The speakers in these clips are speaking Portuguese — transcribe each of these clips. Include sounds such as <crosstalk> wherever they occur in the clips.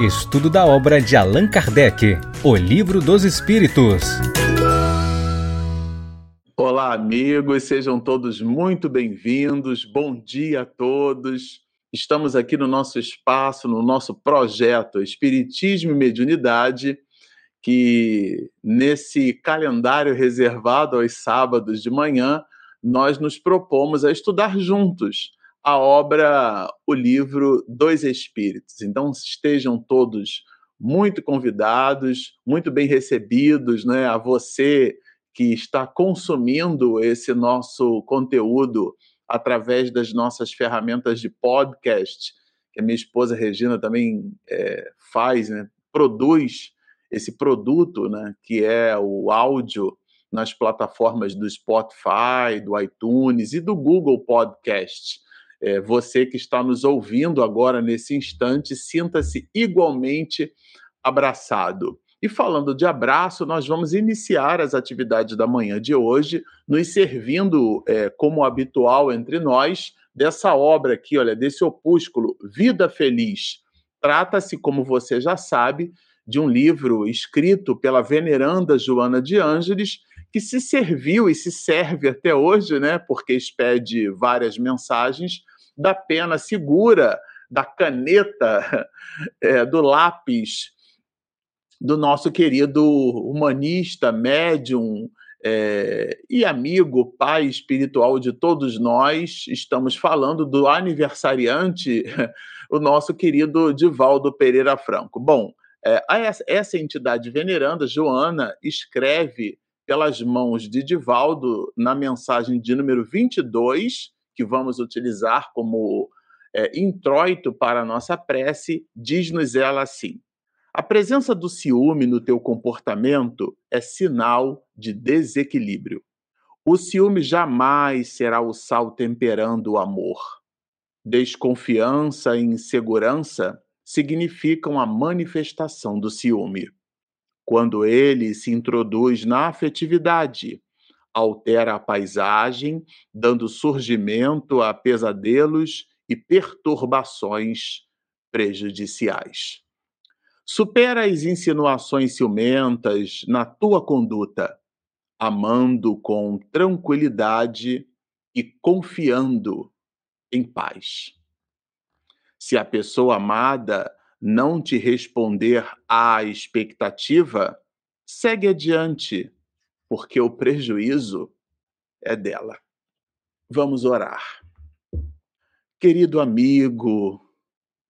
Estudo da obra de Allan Kardec, O Livro dos Espíritos. Olá, amigos, sejam todos muito bem-vindos. Bom dia a todos. Estamos aqui no nosso espaço, no nosso projeto Espiritismo e Mediunidade, que nesse calendário reservado aos sábados de manhã, nós nos propomos a estudar juntos a obra, o livro Dois Espíritos. Então estejam todos muito convidados, muito bem recebidos, né? A você que está consumindo esse nosso conteúdo através das nossas ferramentas de podcast, que a minha esposa Regina também é, faz, né? produz esse produto, né? que é o áudio nas plataformas do Spotify, do iTunes e do Google Podcast. É, você que está nos ouvindo agora nesse instante, sinta-se igualmente abraçado. E falando de abraço, nós vamos iniciar as atividades da manhã de hoje, nos servindo, é, como habitual entre nós, dessa obra aqui, olha, desse opúsculo, Vida Feliz. Trata-se, como você já sabe, de um livro escrito pela veneranda Joana de Ângeles, que se serviu e se serve até hoje, né, porque expede várias mensagens, da pena segura, da caneta, é, <laughs> do lápis do nosso querido humanista, médium é, e amigo, pai espiritual de todos nós. Estamos falando do aniversariante, <laughs> o nosso querido Divaldo Pereira Franco. Bom, é, essa entidade veneranda, Joana, escreve pelas mãos de Divaldo na mensagem de número 22, que vamos utilizar como é, introito para a nossa prece, diz-nos ela assim: A presença do ciúme no teu comportamento é sinal de desequilíbrio. O ciúme jamais será o sal temperando o amor. Desconfiança e insegurança significam a manifestação do ciúme. Quando ele se introduz na afetividade, altera a paisagem, dando surgimento a pesadelos e perturbações prejudiciais. Supera as insinuações ciumentas na tua conduta, amando com tranquilidade e confiando em paz. Se a pessoa amada não te responder à expectativa, segue adiante, porque o prejuízo é dela. Vamos orar. Querido amigo,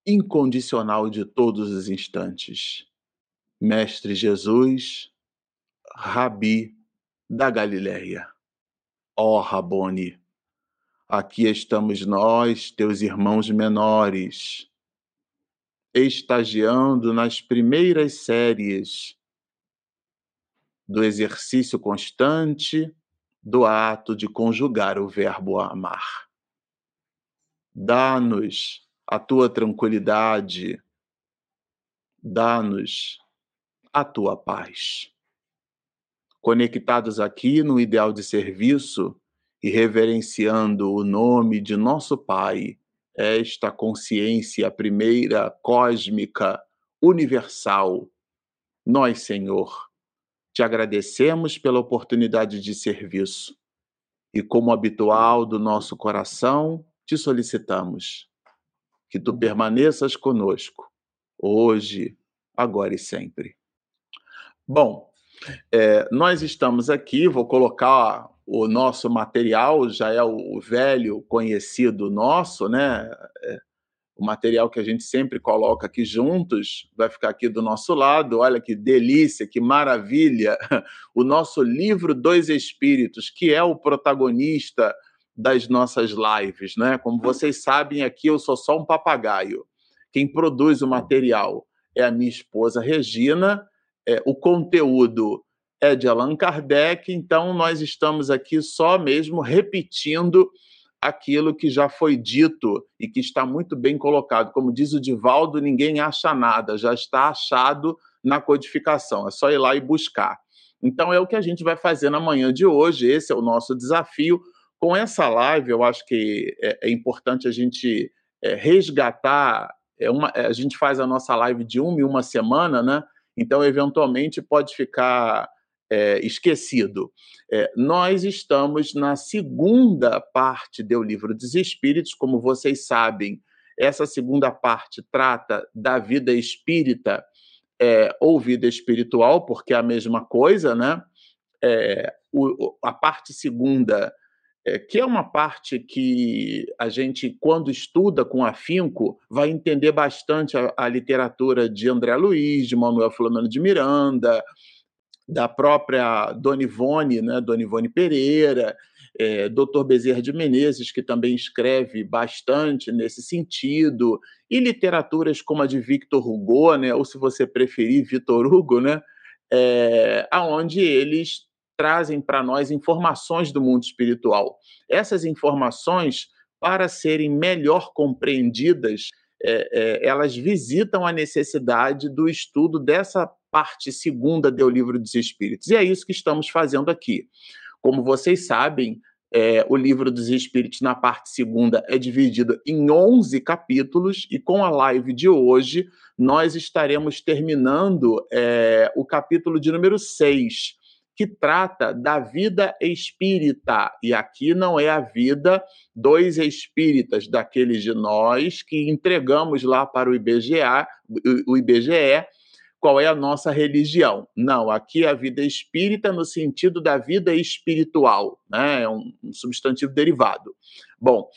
incondicional de todos os instantes, Mestre Jesus, Rabi da Galileia, ó Rabone, aqui estamos nós, teus irmãos menores, estagiando nas primeiras séries do exercício constante do ato de conjugar o verbo amar. Dá-nos a tua tranquilidade, dá-nos a tua paz. Conectados aqui no ideal de serviço e reverenciando o nome de nosso Pai, esta consciência primeira, cósmica, universal. Nós, Senhor, te agradecemos pela oportunidade de serviço e, como habitual do nosso coração, te solicitamos que tu permaneças conosco, hoje, agora e sempre. Bom, é, nós estamos aqui, vou colocar o nosso material já é o velho conhecido nosso, né? É, o material que a gente sempre coloca aqui juntos, vai ficar aqui do nosso lado. Olha que delícia, que maravilha! <laughs> O nosso livro Dois Espíritos, que é o protagonista das nossas lives, né? Como vocês sabem, aqui eu sou só um papagaio. Quem produz o material é a minha esposa Regina. É, o conteúdo é de Allan Kardec, então nós estamos aqui só mesmo repetindo aquilo que já foi dito e que está muito bem colocado. Como diz o Divaldo, ninguém acha nada, já está achado na codificação, é só ir lá e buscar. Então é o que a gente vai fazer na manhã de hoje, esse é o nosso desafio. Com essa live, eu acho que é, é importante a gente é, resgatar é uma, a gente faz a nossa live de uma em uma semana, né? Então, eventualmente, pode ficar é, esquecido. É, nós estamos na segunda parte do Livro dos Espíritos, como vocês sabem, essa segunda parte trata da vida espírita é, ou vida espiritual, porque é a mesma coisa, né? É, o, a parte segunda, é, que é uma parte que a gente, quando estuda com afinco, vai entender bastante a, a literatura de André Luiz, de Manuel Flamengo de Miranda, da própria Dona Ivone, né, Dona Ivone Pereira, é, Dr. Bezerra de Menezes, que também escreve bastante nesse sentido, e literaturas como a de Victor Hugo, né, ou se você preferir, Vitor Hugo, né, é, aonde eles trazem para nós informações do mundo espiritual. Essas informações, para serem melhor compreendidas, é, é, elas visitam a necessidade do estudo dessa parte segunda do Livro dos Espíritos. E é isso que estamos fazendo aqui. Como vocês sabem, é, o Livro dos Espíritos, na parte segunda, é dividido em 11 capítulos, e com a live de hoje, nós estaremos terminando é, o capítulo de número 6, que trata da vida espírita. E aqui não é a vida dos espíritas, daqueles de nós que entregamos lá para o IBGE, o IBGE qual é a nossa religião. Não, aqui é a vida espírita no sentido da vida espiritual, né? é um, um substantivo derivado. Bom,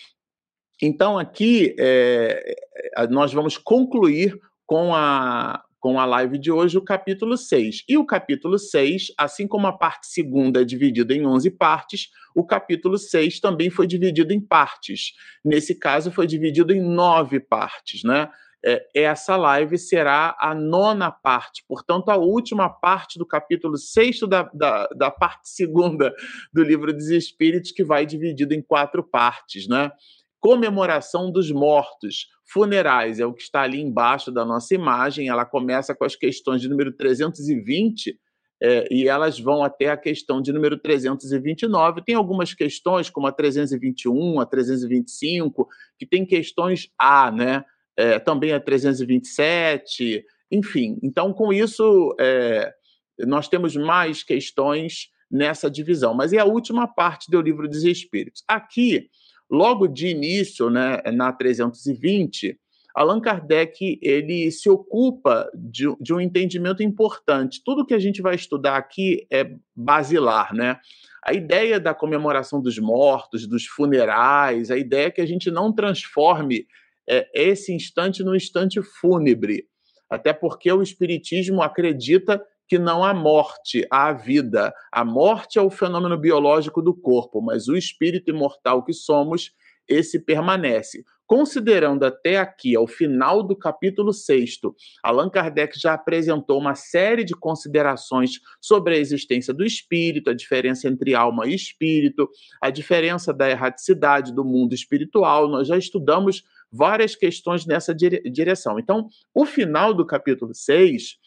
então aqui é, é nós vamos concluir com a, com a live de hoje o capítulo 6. E o capítulo 6, assim como a parte segunda é dividida em 11 partes, o capítulo 6 também foi dividido em partes. Nesse caso, foi dividido em nove partes, né? É, essa live será a nona parte, portanto, a última parte do capítulo sexto da, da, da parte <laughs> segunda do livro dos Espíritos, que vai dividido em quatro partes, né? Comemoração dos mortos, funerais, é o que está ali embaixo da nossa imagem. Ela começa com as questões de número 320 é, e elas vão até a questão de número 329. Tem algumas questões, como a 321, a 325, que tem questões A, né? É, também a 327, enfim. Então, com isso, é, nós temos mais questões nessa divisão. Mas é a última parte do livro dos Espíritos. Aqui, logo de início, né, na 320, Allan Kardec ele se ocupa de, de, um entendimento importante. Tudo que a gente vai estudar aqui é basilar, né? A ideia da comemoração dos mortos, dos funerais, a ideia é que a gente não transforme é, esse instante no instante fúnebre. Até porque o Espiritismo acredita que não há morte, há vida. A morte é o fenômeno biológico do corpo, mas o espírito imortal que somos, esse permanece. Considerando até aqui, ao final do capítulo 6, Allan Kardec já apresentou uma série de considerações sobre a existência do espírito, a diferença entre alma e espírito, a diferença da erraticidade do mundo espiritual. Nós já estudamos várias questões nessa dire direção. Então, o final do capítulo 6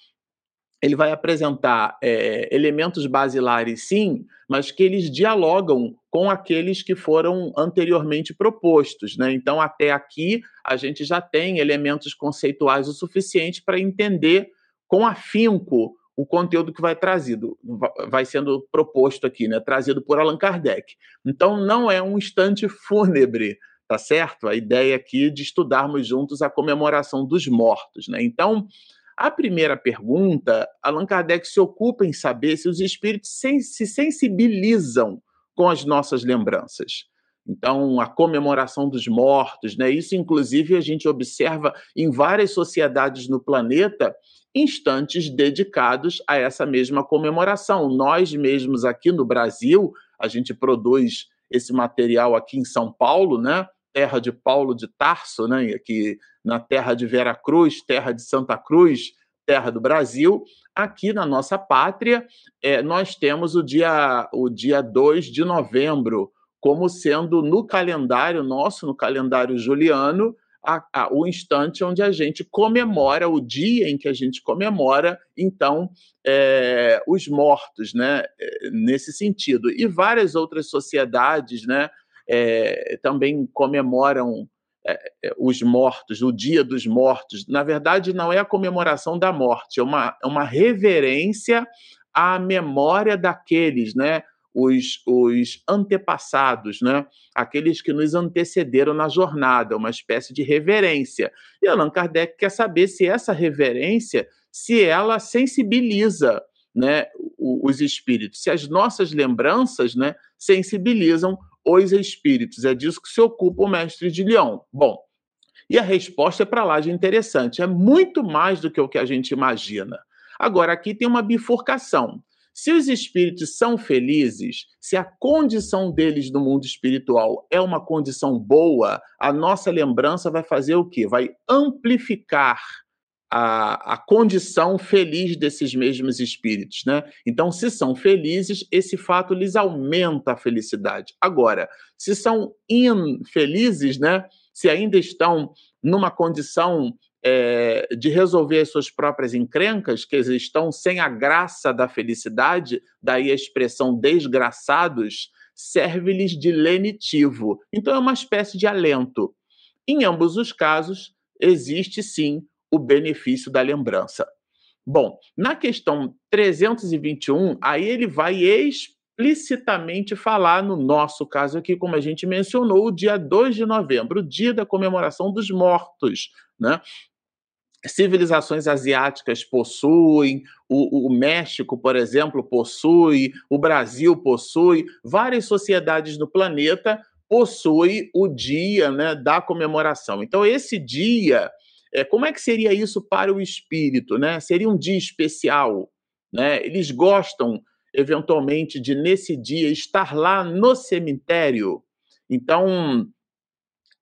ele vai apresentar é, elementos basilares, sim, mas que eles dialogam com aqueles que foram anteriormente propostos. Né? Então, até aqui, a gente já tem elementos conceituais o suficiente para entender com afinco o conteúdo que vai trazido, vai sendo proposto aqui, né? trazido por Allan Kardec. Então, não é um instante fúnebre, tá certo? A ideia aqui de estudarmos juntos a comemoração dos mortos, né? Então, a primeira pergunta, Allan Kardec se ocupa em saber se os espíritos se sensibilizam com as nossas lembranças. Então, a comemoração dos mortos, né? Isso, inclusive, a gente observa em várias sociedades no planeta instantes dedicados a essa mesma comemoração. Nós mesmos aqui no Brasil, a gente produz esse material aqui em São Paulo, né? Terra de Paulo de Tarso, né? Aqui na terra de Vera Cruz, terra de Santa Cruz, terra do Brasil. Aqui na nossa pátria, é, nós temos o dia, o dia 2 de novembro como sendo no calendário nosso, no calendário juliano, a, a, o instante onde a gente comemora, o dia em que a gente comemora, então, é, os mortos, né? É, nesse sentido. E várias outras sociedades, né? É, também comemoram é, os mortos, o Dia dos Mortos. Na verdade, não é a comemoração da morte, é uma, é uma reverência à memória daqueles, né? Os, os antepassados, né? aqueles que nos antecederam na jornada, uma espécie de reverência. E Allan Kardec quer saber se essa reverência, se ela sensibiliza né, os espíritos, se as nossas lembranças né, sensibilizam os espíritos. É disso que se ocupa o mestre de Leão. Bom, e a resposta é para lá de interessante. É muito mais do que o que a gente imagina. Agora, aqui tem uma bifurcação. Se os espíritos são felizes, se a condição deles no mundo espiritual é uma condição boa, a nossa lembrança vai fazer o quê? Vai amplificar a, a condição feliz desses mesmos espíritos, né? Então, se são felizes, esse fato lhes aumenta a felicidade. Agora, se são infelizes, né? Se ainda estão numa condição é, de resolver as suas próprias encrencas, que estão sem a graça da felicidade, daí a expressão desgraçados, serve-lhes de lenitivo. Então é uma espécie de alento. Em ambos os casos, existe sim o benefício da lembrança. Bom, na questão 321, aí ele vai explicitamente falar, no nosso caso aqui, como a gente mencionou, o dia 2 de novembro, o dia da comemoração dos mortos, né? Civilizações asiáticas possuem, o, o, México, por exemplo, possui, o Brasil possui, várias sociedades no planeta possuem o dia né, da comemoração. Então, esse dia é, como é que seria isso para o espírito? Né? Seria um dia especial? Né? Eles gostam, eventualmente, de nesse dia estar lá no cemitério. Então,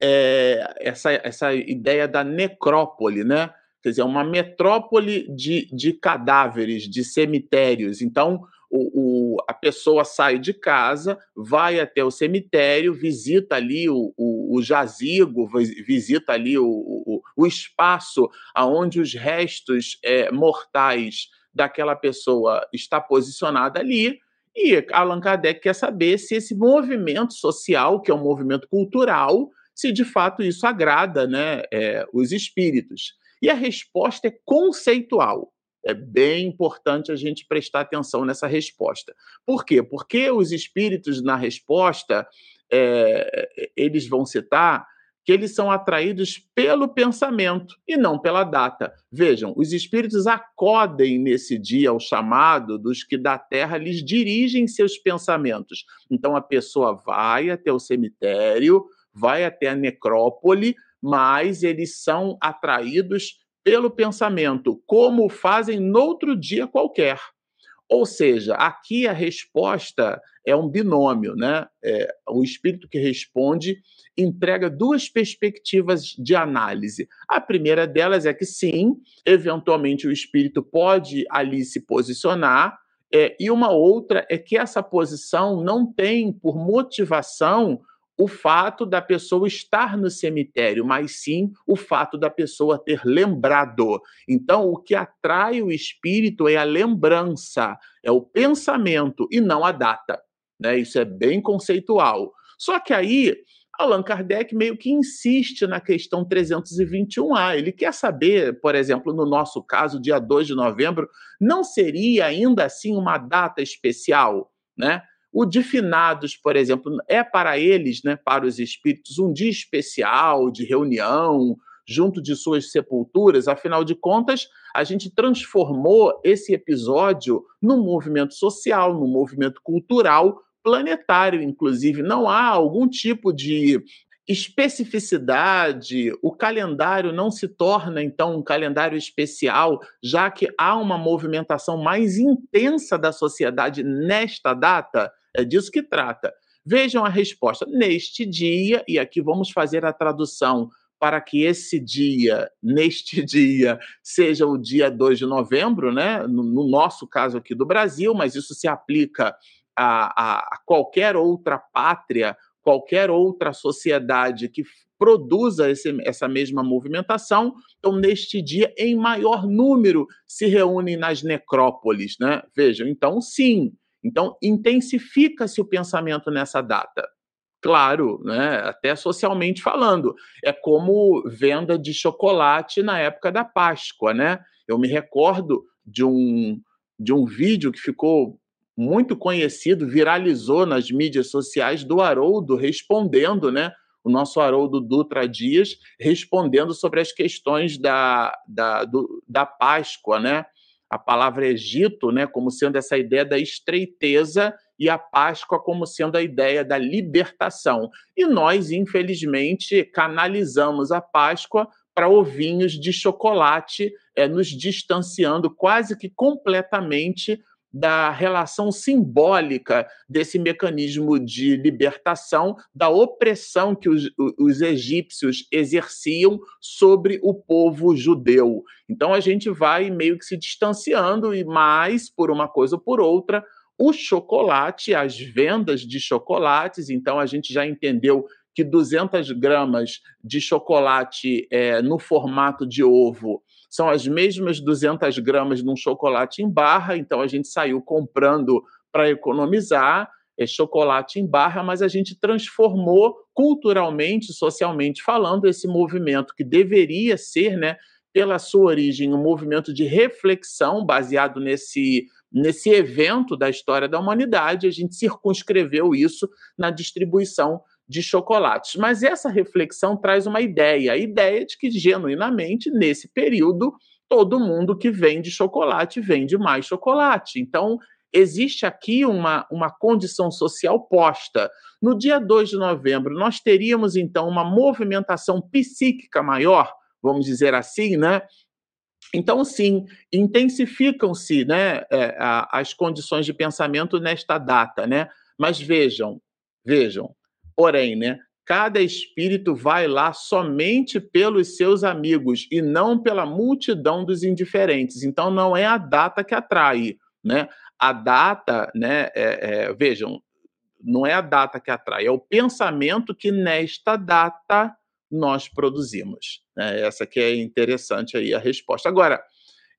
é, essa, essa ideia da necrópole, né? Quer dizer, uma metrópole de, de cadáveres, de cemitérios. Então, o, o, a pessoa sai de casa, vai até o cemitério, visita ali o, o, o jazigo, visita ali o, o, espaço aonde os restos é, mortais daquela pessoa está posicionada ali. E Allan Kardec quer saber se esse movimento social, que é um movimento cultural, se de fato isso agrada né, é, os espíritos. E a resposta é conceitual. É bem importante a gente prestar atenção nessa resposta. Por quê? Porque os espíritos, na resposta, é, eles vão citar que eles são atraídos pelo pensamento e não pela data. Vejam, os espíritos acodem nesse dia ao chamado dos que da terra lhes dirigem seus pensamentos. Então a pessoa vai até o cemitério, vai até a necrópole, mas eles são atraídos pelo pensamento, como fazem noutro dia qualquer. Ou seja, aqui a resposta é um binômio, né? É, o espírito que responde entrega duas perspectivas de análise. A primeira delas é que sim, eventualmente o espírito pode ali se posicionar, é, e uma outra é que essa posição não tem por motivação o fato da pessoa estar no cemitério, mas sim o fato da pessoa ter lembrado. Então, o que atrai o espírito é a lembrança, é o pensamento e não a data. Né? Isso é bem conceitual. Só que aí Allan Kardec meio que insiste na questão 321A. Ele quer saber, por exemplo, no nosso caso, dia 2 de novembro, não seria ainda assim uma data especial, né? O de finados, por exemplo, é para eles, né, para os espíritos, um dia especial de reunião junto de suas sepulturas. Afinal de contas, a gente transformou esse episódio num movimento social, num movimento cultural planetário, inclusive. Não há algum tipo de especificidade, o calendário não se torna então um calendário especial, já que há uma movimentação mais intensa da sociedade nesta data. É disso que trata. Vejam a resposta. Neste dia, e aqui vamos fazer a tradução para que esse dia, <laughs> neste dia, seja o dia 2 de novembro, né? no, no nosso caso aqui do Brasil, mas isso se aplica a, a, a qualquer outra pátria, qualquer outra sociedade que produza esse, essa mesma movimentação. Então, neste dia, em maior número, se reúnem nas necrópolis. Né? Vejam, então, sim, então, intensifica-se o pensamento nessa data. Claro, né? até socialmente falando. É como venda de chocolate na época da Páscoa. Né? Eu me recordo de um, de um vídeo que ficou muito conhecido, viralizou nas mídias sociais do Haroldo respondendo, né? O nosso Haroldo Dutra Dias respondendo sobre as questões da, da, do, da Páscoa, né? A palavra Egito, né, como sendo essa ideia da estreiteza e a Páscoa como sendo a ideia da libertação. E nós, infelizmente, canalizamos a Páscoa para ovinhos de chocolate, é, nos distanciando quase que completamente da relação simbólica desse mecanismo de libertação, da opressão que os, os, egípcios exerciam sobre o povo judeu. Então a gente vai meio que se distanciando, e mais por uma coisa ou por outra, o chocolate, as vendas de chocolates, então a gente já entendeu que 200 gramas de chocolate é, no formato de ovo são as mesmas 200 gramas de um chocolate em barra, então a gente saiu comprando para economizar é, chocolate em barra, mas a gente transformou culturalmente, socialmente falando, esse movimento que deveria ser, né, pela sua origem, um movimento de reflexão baseado nesse nesse evento da história da humanidade, a gente circunscreveu isso na distribuição de chocolates. Mas essa reflexão traz uma ideia, a ideia de que, genuinamente, nesse período, todo mundo que vende chocolate vende mais chocolate. Então, existe aqui uma, uma condição social posta. No dia 2 de novembro, nós teríamos, então, uma movimentação psíquica maior, vamos dizer assim, né? Então, sim, intensificam-se né, é, as condições de pensamento nesta data, né? Mas vejam, vejam, Porém, né, cada espírito vai lá somente pelos seus amigos e não pela multidão dos indiferentes. Então, não é a data que atrai, né? A data, né? É, é, vejam, não é a data que atrai, é o pensamento que nesta data nós produzimos. Né? Essa que é interessante aí a resposta. Agora,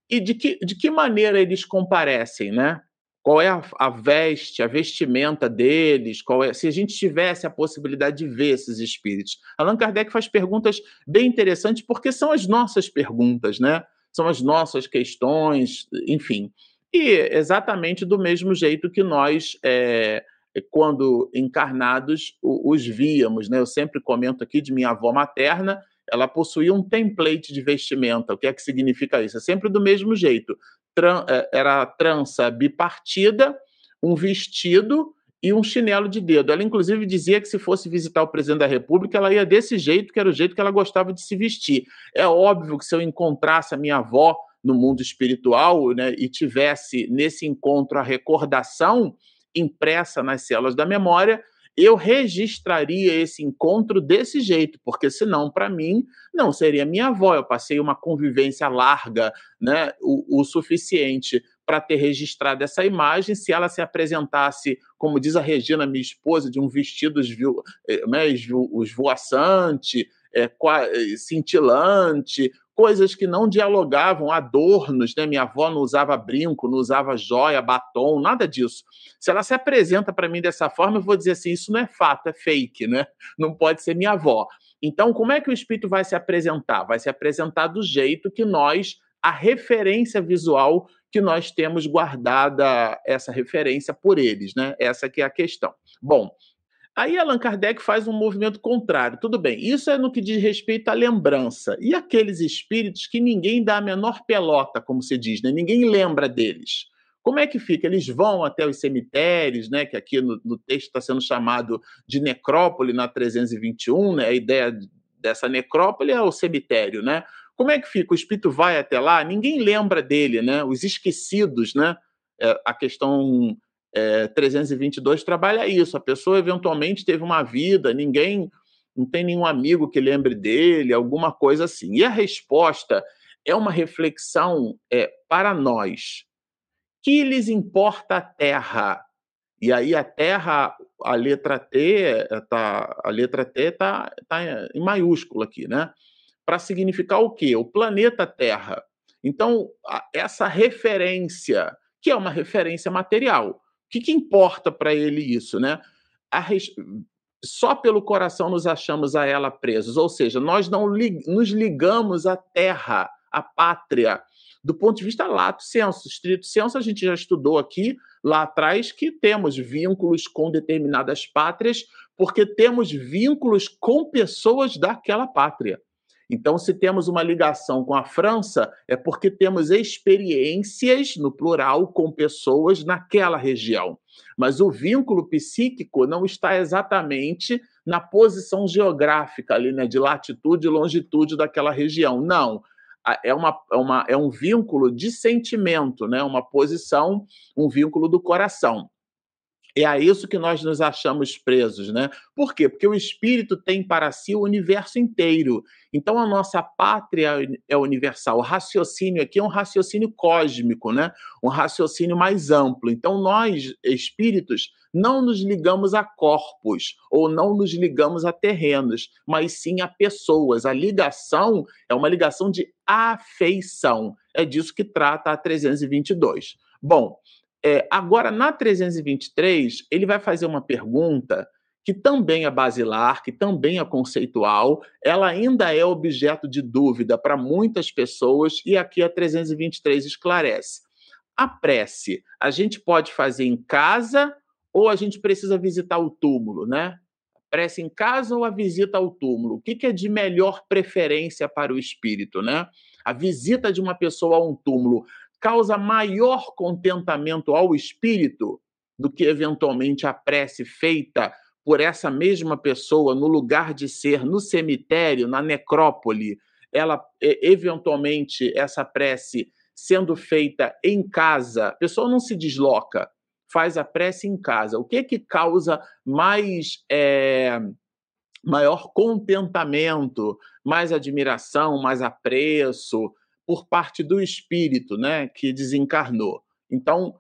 e de que, de que maneira eles comparecem, né? Qual é a, a, veste, a vestimenta deles, qual é, se a gente tivesse a possibilidade de ver esses espíritos. Allan Kardec faz perguntas bem interessantes porque são as nossas perguntas, né? São as nossas questões, enfim. E exatamente do mesmo jeito que nós, é, quando encarnados, os víamos, né? Eu sempre comento aqui de minha avó materna, ela possuía um template de vestimenta. O que é que significa isso? É sempre do mesmo jeito. Tran é, era trança bipartida, um vestido e um chinelo de dedo. Ela, inclusive, dizia que se fosse visitar o presidente da República, ela ia desse jeito, que era o jeito que ela gostava de se vestir. É óbvio que se eu encontrasse a minha avó no mundo espiritual né, e tivesse nesse encontro a recordação impressa nas células da memória, eu registraria esse encontro desse jeito, porque senão, para mim, não seria minha avó. Eu passei uma convivência larga, né, o, o suficiente para ter registrado essa imagem. Se ela se apresentasse, como diz a Regina, minha esposa, de um vestido eh, né, esvoaçante, é, cintilante, coisas que não dialogavam, adornos, né? Minha avó não usava brinco, não usava joia, batom, nada disso. Se ela se apresenta para mim dessa forma, eu vou dizer assim: isso não é fato, é fake, né? Não pode ser minha avó. Então, como é que o espírito vai se apresentar? Vai se apresentar do jeito que nós, a referência visual que nós temos guardada essa referência por eles, né? Essa que é a questão. Bom, Aí Allan Kardec faz um movimento contrário. Tudo bem, isso é no que diz respeito à lembrança. E aqueles espíritos que ninguém dá a menor pelota, como se diz, né? ninguém lembra deles. Como é que fica? Eles vão até os cemitérios, né? que aqui no, no texto está sendo chamado de necrópole na 321, né? a ideia dessa necrópole é o cemitério. Né? Como é que fica? O espírito vai até lá, ninguém lembra dele, né? os esquecidos, né? É, a questão é, 322 trabalha isso. A pessoa eventualmente teve uma vida, ninguém, não tem nenhum amigo que lembre dele, alguma coisa assim. E a resposta é uma reflexão é, para nós. Que lhes importa a Terra? E aí a Terra, a letra T, tá, a letra T está tá em maiúsculo aqui, né? Para significar o quê? O planeta Terra. Então, essa referência, que é uma referência material, que, que importa para ele isso, né? Res... só pelo coração nos achamos a ela presos, ou seja, nós não li nos ligamos à terra, à pátria, do ponto de vista lato senso, estrito senso, a gente já estudou aqui lá atrás que temos vínculos com determinadas pátrias, porque temos vínculos com pessoas daquela pátria. Então, se temos uma ligação com a França, é porque temos experiências, no plural, com pessoas naquela região. Mas o vínculo psíquico não está exatamente na posição geográfica ali, né, de latitude e longitude daquela região. Não. É, uma, é, uma, é um vínculo de sentimento, né? uma posição, um vínculo do coração. É a isso que nós nos achamos presos, né? Por quê? Porque o espírito tem para si o universo inteiro. Então a nossa pátria é universal. O raciocínio aqui é um raciocínio cósmico, né? Um raciocínio mais amplo. Então nós, espíritos, não nos ligamos a corpos ou não nos ligamos a terrenos, mas sim a pessoas. A ligação é uma ligação de afeição. É disso que trata a 322. Bom, é, agora, na 323, ele vai fazer uma pergunta que também é basilar, que também é conceitual, ela ainda é objeto de dúvida para muitas pessoas, e aqui a 323 esclarece. A prece, a gente pode fazer em casa ou a gente precisa visitar o túmulo, né? prece em casa ou a visita ao túmulo? O que, que é de melhor preferência para o espírito, né? A visita de uma pessoa a um túmulo causa maior contentamento ao espírito do que eventualmente a prece feita por essa mesma pessoa no lugar de ser, no cemitério, na necrópole, ela eventualmente essa prece sendo feita em casa, a pessoa não se desloca, faz a prece em casa. O que que causa mais é, maior contentamento, mais admiração, mais apreço, por parte do espírito, né, que desencarnou. Então,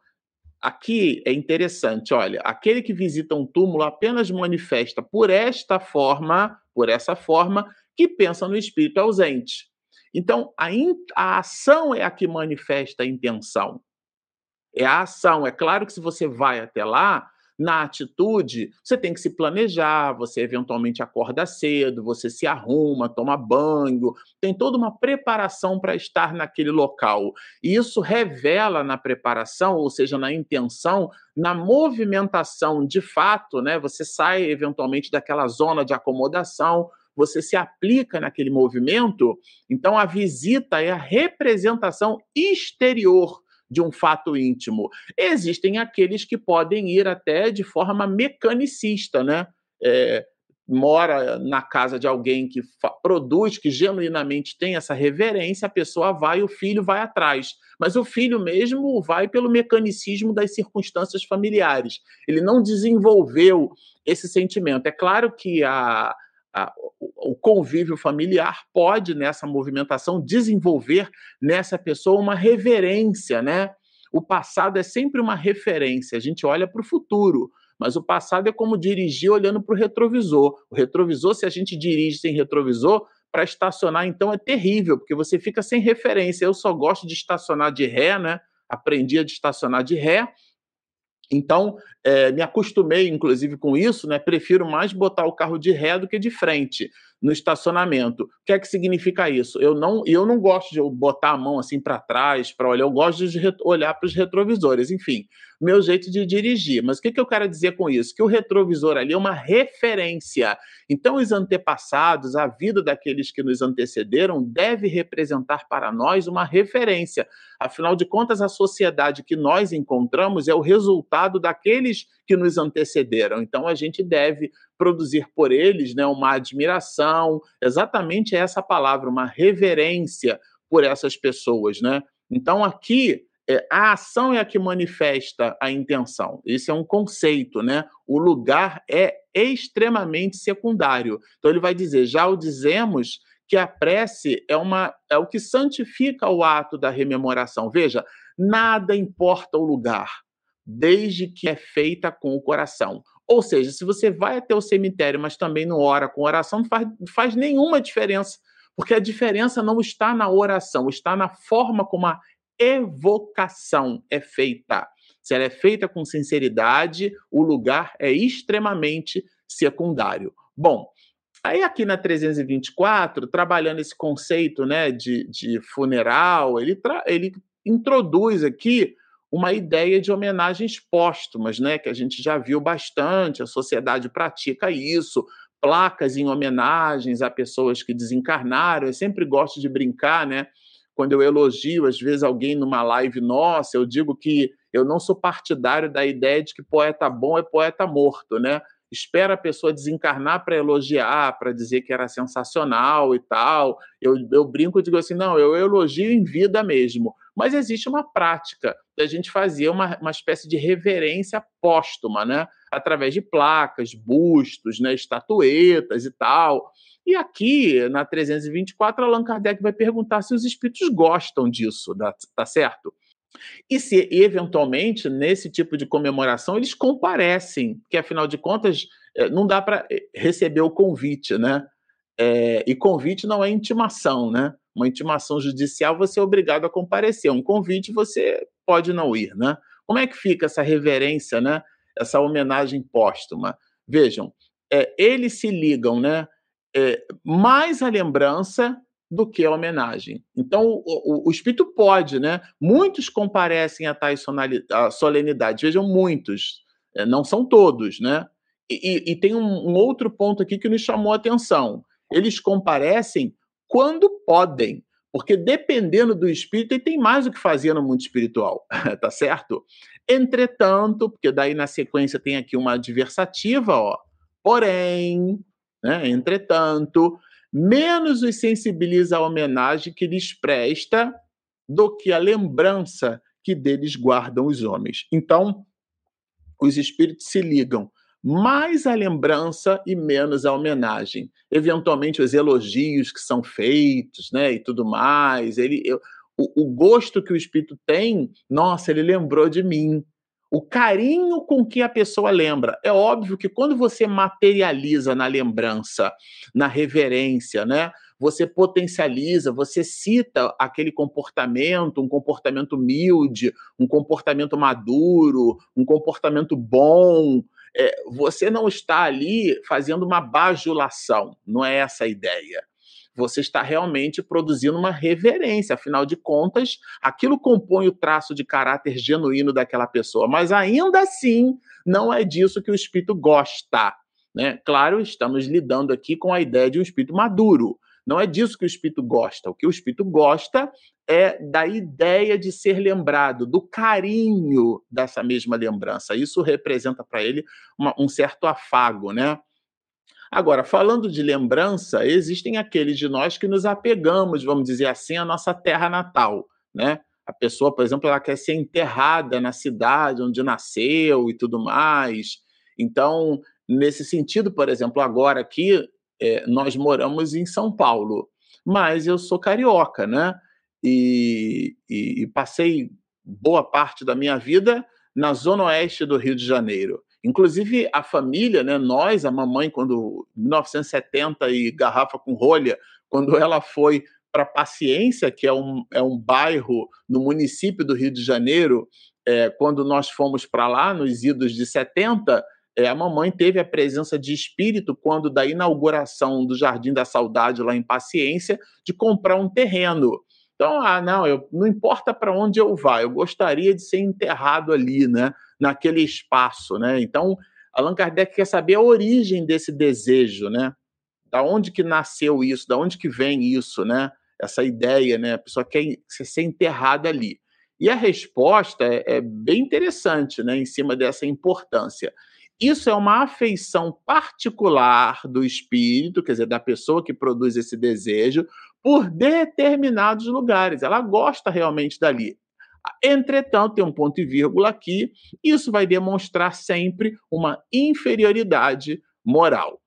aqui é interessante, olha, aquele que visita um túmulo apenas manifesta por esta forma, por essa forma, que pensa no espírito ausente. Então, a, in, a ação é a que manifesta a intenção. É a ação. É claro que se você vai até lá, na atitude, você tem que se planejar, você eventualmente acorda cedo, você se arruma, toma banho, tem toda uma preparação para estar naquele local. E isso revela na preparação, ou seja, na intenção, na movimentação de fato, né? Você sai eventualmente daquela zona de acomodação, você se aplica naquele movimento, então a visita é a representação exterior de um fato íntimo. Existem aqueles que podem ir até de forma mecanicista, né? É, mora na casa de alguém que produz, que genuinamente tem essa reverência, a pessoa vai, o filho vai atrás. Mas o filho mesmo vai pelo mecanicismo das circunstâncias familiares. Ele não desenvolveu esse sentimento. É claro que a, a, o convívio familiar pode, nessa movimentação, desenvolver nessa pessoa uma reverência, né? O passado é sempre uma referência, a gente olha para o futuro, mas o passado é como dirigir olhando para o retrovisor. O retrovisor, se a gente dirige sem retrovisor, para estacionar, então é terrível, porque você fica sem referência. Eu só gosto de estacionar de ré, né? Aprendi a estacionar de ré, então, é, me acostumei, inclusive, com isso, né? Prefiro mais botar o carro de ré do que de frente no estacionamento. O que é que significa isso? Eu não, eu não gosto de botar a mão assim para trás para olhar, eu gosto de olhar para os retrovisores, enfim, meu jeito de dirigir. Mas o que, que eu quero dizer com isso? Que o retrovisor ali é uma referência. Então, os antepassados, a vida daqueles que nos antecederam, deve representar para nós uma referência. Afinal de contas, a sociedade que nós encontramos é o resultado daqueles que nos antecederam. Então, a gente deve produzir por eles né, uma admiração, exatamente essa palavra, uma reverência por essas pessoas. Né? Então, aqui, é, a ação é a que manifesta a intenção. Esse é um conceito, né? O lugar é extremamente secundário. Então, ele vai dizer: já o dizemos que a prece é, uma, é o que santifica o ato da rememoração. Veja, nada importa o lugar, desde que é feita com o coração. Ou seja, se você vai até o cemitério, mas também não ora com oração, não faz, não faz nenhuma diferença, porque a diferença não está na oração, está na forma como a evocação é feita. Se ela é feita com sinceridade, o lugar é extremamente secundário. Bom, Aí aqui na 324, trabalhando esse conceito né, de, de funeral, ele, ele introduz aqui uma ideia de homenagens póstumas, né, que a gente já viu bastante, a sociedade pratica isso, placas em homenagens a pessoas que desencarnaram. Eu sempre gosto de brincar, né? Quando eu elogio, às vezes, alguém numa live nossa, eu digo que eu não sou partidário da ideia de que poeta bom é poeta morto, né? espera a pessoa desencarnar para elogiar, para dizer que era sensacional e tal. Eu, eu brinco e digo assim: não, eu elogio em vida mesmo. Mas existe uma prática da gente fazer uma, uma espécie de reverência póstuma, né? Através de placas, bustos, né? estatuetas e tal. E aqui, na 324, Allan Kardec vai perguntar se os espíritos gostam disso, tá certo? E se, eventualmente, nesse tipo de comemoração, eles comparecem, que afinal de contas, eh, não dá para eh, receber o convite, né? É, e convite não é intimação, né? Uma intimação judicial você é obrigado a comparecer. Um convite você pode não ir, né? Como é que fica essa reverência, né? Essa homenagem póstuma? Vejam, é, eles se ligam, né? É, mais a lembrança do que a homenagem. Então, o, o, o, espírito pode, né? Muitos comparecem a tais solenidades, vejam, muitos, é, não são todos, né? E, e tem um, um, outro ponto aqui que nos chamou a atenção. Eles comparecem quando podem, porque dependendo do espírito, ele tem mais o que fazer no mundo espiritual, <laughs> tá certo? Entretanto, porque daí na sequência tem aqui uma adversativa, ó. Porém, né? Entretanto, menos os sensibiliza a homenagem que lhes presta do que a lembrança que deles guardam os homens. Então, os espíritos se ligam mais à lembrança e menos à homenagem. Eventualmente, os elogios que são feitos, né, e tudo mais. Ele, eu, o, o gosto que o espírito tem, nossa, ele lembrou de mim o carinho com que a pessoa lembra. É óbvio que quando você materializa na lembrança, na reverência, né? Você potencializa, você cita aquele comportamento, um comportamento humilde, um comportamento maduro, um comportamento bom. É, você não está ali fazendo uma bajulação, não é essa a ideia você está realmente produzindo uma reverência. Afinal de contas, aquilo compõe o traço de caráter genuíno daquela pessoa. Mas ainda assim, não é disso que o espírito gosta. Né? Claro, estamos lidando aqui com a ideia de um espírito maduro. Não é disso que o espírito gosta. O que o espírito gosta é da ideia de ser lembrado, do carinho dessa mesma lembrança. Isso representa para ele uma, um certo afago, né? Agora, falando de lembrança, existem aqueles de nós que nos apegamos, vamos dizer assim, à nossa terra natal, né? A pessoa, por exemplo, ela quer ser enterrada na cidade onde nasceu e tudo mais. Então, nesse sentido, por exemplo, agora aqui é, nós moramos em São Paulo, mas eu sou carioca, né? E, e, e passei boa parte da minha vida na zona oeste do Rio de Janeiro. Inclusive, a família, né, nós, a mamãe, quando 1970 e garrafa com rolha, quando ela foi para Paciência, que é um, é um bairro no município do Rio de Janeiro, é, quando nós fomos para lá, nos idos de 70, é, a mamãe teve a presença de espírito quando, da inauguração do Jardim da Saudade, lá em Paciência, de comprar um terreno. Então, ah, não, eu, não importa para onde eu vá, eu gostaria de ser enterrado ali, né? naquele espaço, né? Então, Allan Kardec quer saber a origem desse desejo, né? Da onde que nasceu isso? Da onde que vem isso, né? Essa ideia, né? A pessoa quer ser enterrada ali. E a resposta é, é bem interessante, né? Em cima dessa importância. Isso é uma afeição particular do espírito, quer dizer, da pessoa que produz esse desejo, por determinados lugares. Ela gosta realmente dali. Entretanto, tem um ponto e vírgula aqui, isso vai demonstrar sempre uma inferioridade moral.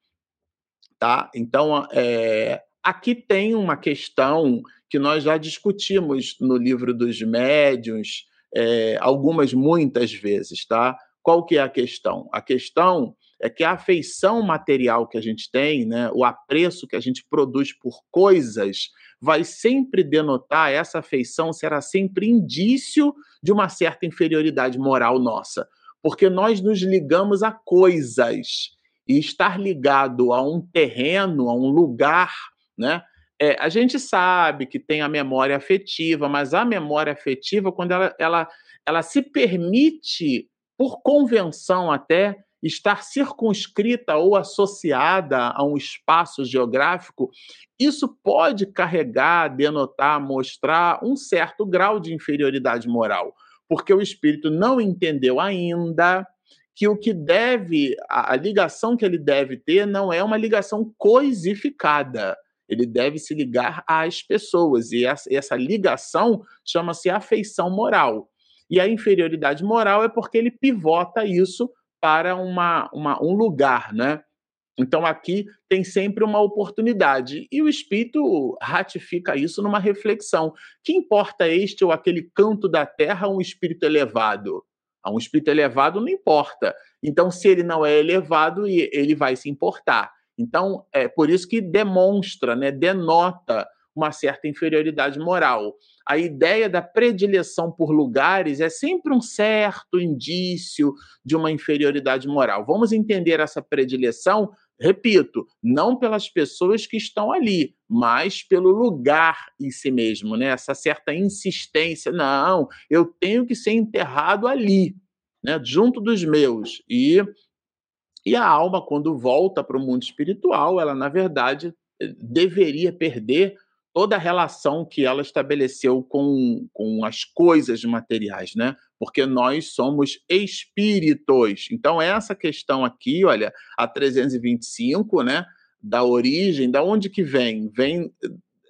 Tá? Então, é, aqui tem uma questão que nós já discutimos no livro dos médiuns, é, algumas, muitas vezes, tá? Qual que é a questão? A questão é que a afeição material que a gente tem, né, o apreço que a gente produz por coisas, vai sempre denotar, essa afeição será sempre indício de uma certa inferioridade moral nossa, porque nós nos ligamos a coisas. e estar ligado a um terreno, a um lugar, né? É, a gente sabe que tem a memória afetiva, mas a memória afetiva, quando ela, ela, ela se permite, por convenção até, estar circunscrita ou associada a um espaço geográfico, isso pode carregar, denotar, mostrar um certo grau de inferioridade moral, porque o espírito não entendeu ainda que o que deve, a, ligação que ele deve ter não é uma ligação coisificada. Ele deve se ligar às pessoas, e essa ligação chama-se afeição moral. E a inferioridade moral é porque ele pivota isso para uma, uma, um lugar, né? Então aqui tem sempre uma oportunidade e o espírito ratifica isso numa reflexão. Que importa este ou aquele canto da terra a um espírito elevado? A um espírito elevado não importa. Então se ele não é elevado, ele vai se importar. Então é por isso que demonstra, né, denota uma certa inferioridade moral. A ideia da predileção por lugares é sempre um certo indício de uma inferioridade moral. Vamos entender essa predileção, repito, não pelas pessoas que estão ali, mas pelo lugar em si mesmo, né? Essa certa insistência, não, eu tenho que ser enterrado ali, né, junto dos meus. E e a alma quando volta para o mundo espiritual, ela na verdade deveria perder toda a relação que ela estabeleceu com, com as coisas materiais, né? Porque nós somos espíritos. Então, essa questão aqui, olha, a 325, né? Da origem, da onde que vem? Vem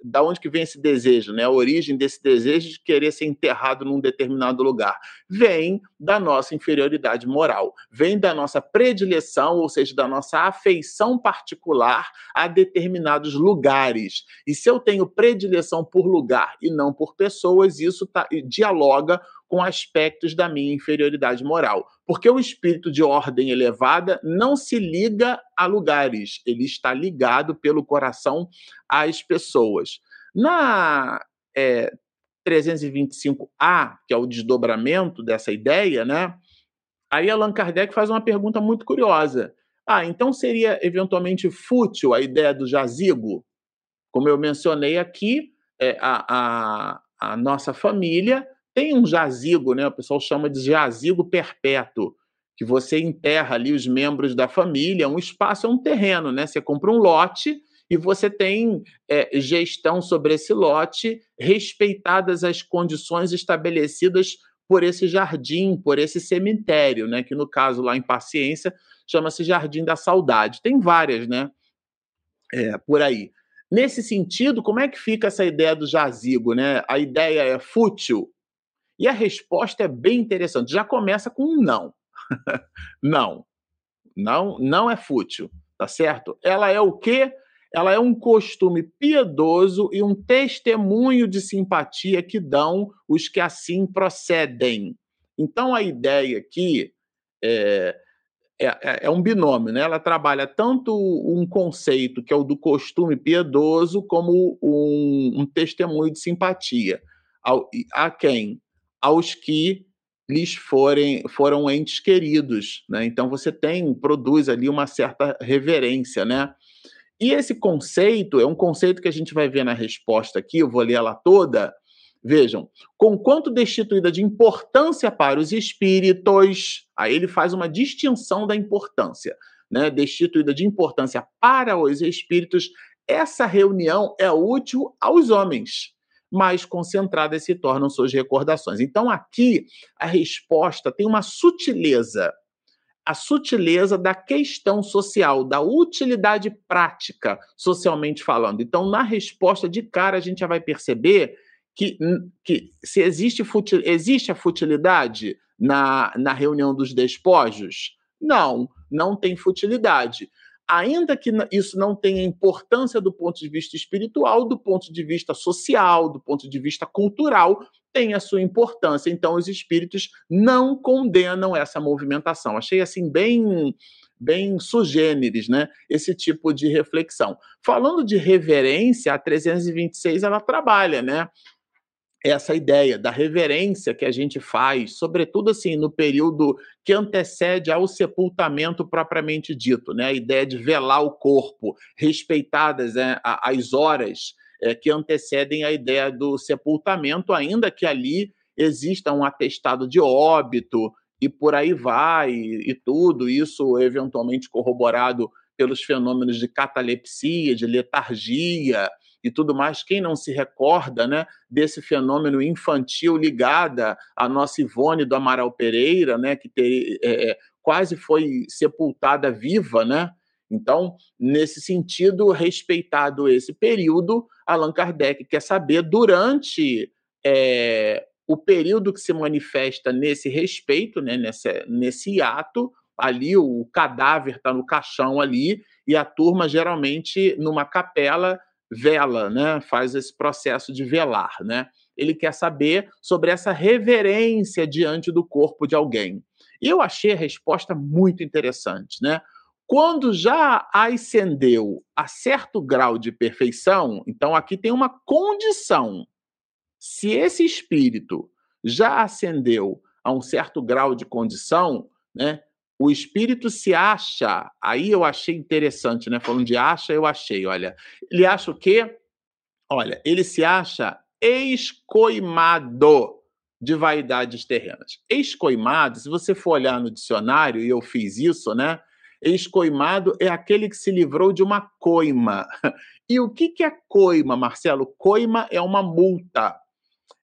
da onde que vem esse desejo, né? A origem desse desejo de querer ser enterrado num determinado lugar vem da nossa inferioridade moral, vem da nossa predileção, ou seja, da nossa afeição particular a determinados lugares. E se eu tenho predileção por lugar e não por pessoas, isso tá, dialoga com aspectos da minha inferioridade moral. Porque o espírito de ordem elevada não se liga a lugares, ele está ligado pelo coração às pessoas. Na é, 325A, que é o desdobramento dessa ideia, né? Aí Allan Kardec faz uma pergunta muito curiosa. Ah, então seria eventualmente fútil a ideia do jazigo? Como eu mencionei aqui, é, a, a, a nossa família tem um jazigo, né? O pessoal chama de jazigo perpétuo, que você enterra ali os membros da família. Um espaço é um terreno, né? Você compra um lote e você tem é, gestão sobre esse lote, respeitadas as condições estabelecidas por esse jardim, por esse cemitério, né? Que no caso lá em Paciência chama-se Jardim da Saudade. Tem várias, né? É, por aí. Nesse sentido, como é que fica essa ideia do jazigo, né? A ideia é fútil, e a resposta é bem interessante. Já começa com um não. <laughs> não. Não, não é fútil, tá certo? Ela é o quê? Ela é um costume piedoso e um testemunho de simpatia que dão os que assim procedem. Então a ideia aqui é, é, é, é um binômio, né? Ela trabalha tanto um conceito que é o do costume piedoso, como um, um testemunho de simpatia. a quem? Aos que lhes forem, foram entes queridos, né? Então você tem, produz ali uma certa reverência, né? E esse conceito é um conceito que a gente vai ver na resposta aqui, eu vou ler ela toda. Vejam, com quanto destituída de importância para os espíritos, aí ele faz uma distinção da importância, né? Destituída de importância para os espíritos, essa reunião é útil aos homens, mais concentradas se tornam suas recordações. Então, aqui, a resposta tem uma sutileza. A sutileza da questão social, da utilidade prática, socialmente falando. Então, na resposta de cara, a gente já vai perceber que, que se existe, futil, existe a futilidade na, na reunião dos despojos? Não, não tem futilidade ainda que isso não tenha importância do ponto de vista espiritual, do ponto de vista social, do ponto de vista cultural, tem a sua importância. Então, os espíritos não condenam essa movimentação. Achei assim bem bem sugêneres, né? Esse tipo de reflexão. Falando de reverência, a 326 ela trabalha, né? Essa ideia da reverência que a gente faz, sobretudo assim no período que antecede ao sepultamento propriamente dito, né? A ideia de velar o corpo, respeitadas né, as horas é, que antecedem a ideia do sepultamento, ainda que ali exista um atestado de óbito e por aí vai e, e tudo isso eventualmente corroborado pelos fenômenos de catalepsia, de letargia e tudo mais. Quem não se recorda né, desse fenômeno infantil ligada à nossa Ivone do Amaral Pereira, né, que ter, é, é, quase foi sepultada viva, né? Então, nesse sentido, respeitado esse período, Allan Kardec quer saber durante é, o período que se manifesta nesse respeito, né, nesse, nesse ato, ali o cadáver está no caixão ali e a turma geralmente numa capela vela, né? Faz esse processo de velar, né? Ele quer saber sobre essa reverência diante do corpo de alguém. E eu achei a resposta muito interessante, né? Quando já ascendeu a certo grau de perfeição, então aqui tem uma condição. Se esse espírito já ascendeu a um certo grau de condição, né? O espírito se acha, aí eu achei interessante, né? Falando de acha, eu achei, olha. Ele acha o quê? Olha, ele se acha escoimado de vaidades terrenas. Escoimado, se você for olhar no dicionário, e eu fiz isso, né? Escoimado é aquele que se livrou de uma coima. <laughs> E o que é coima, Marcelo? Coima é uma multa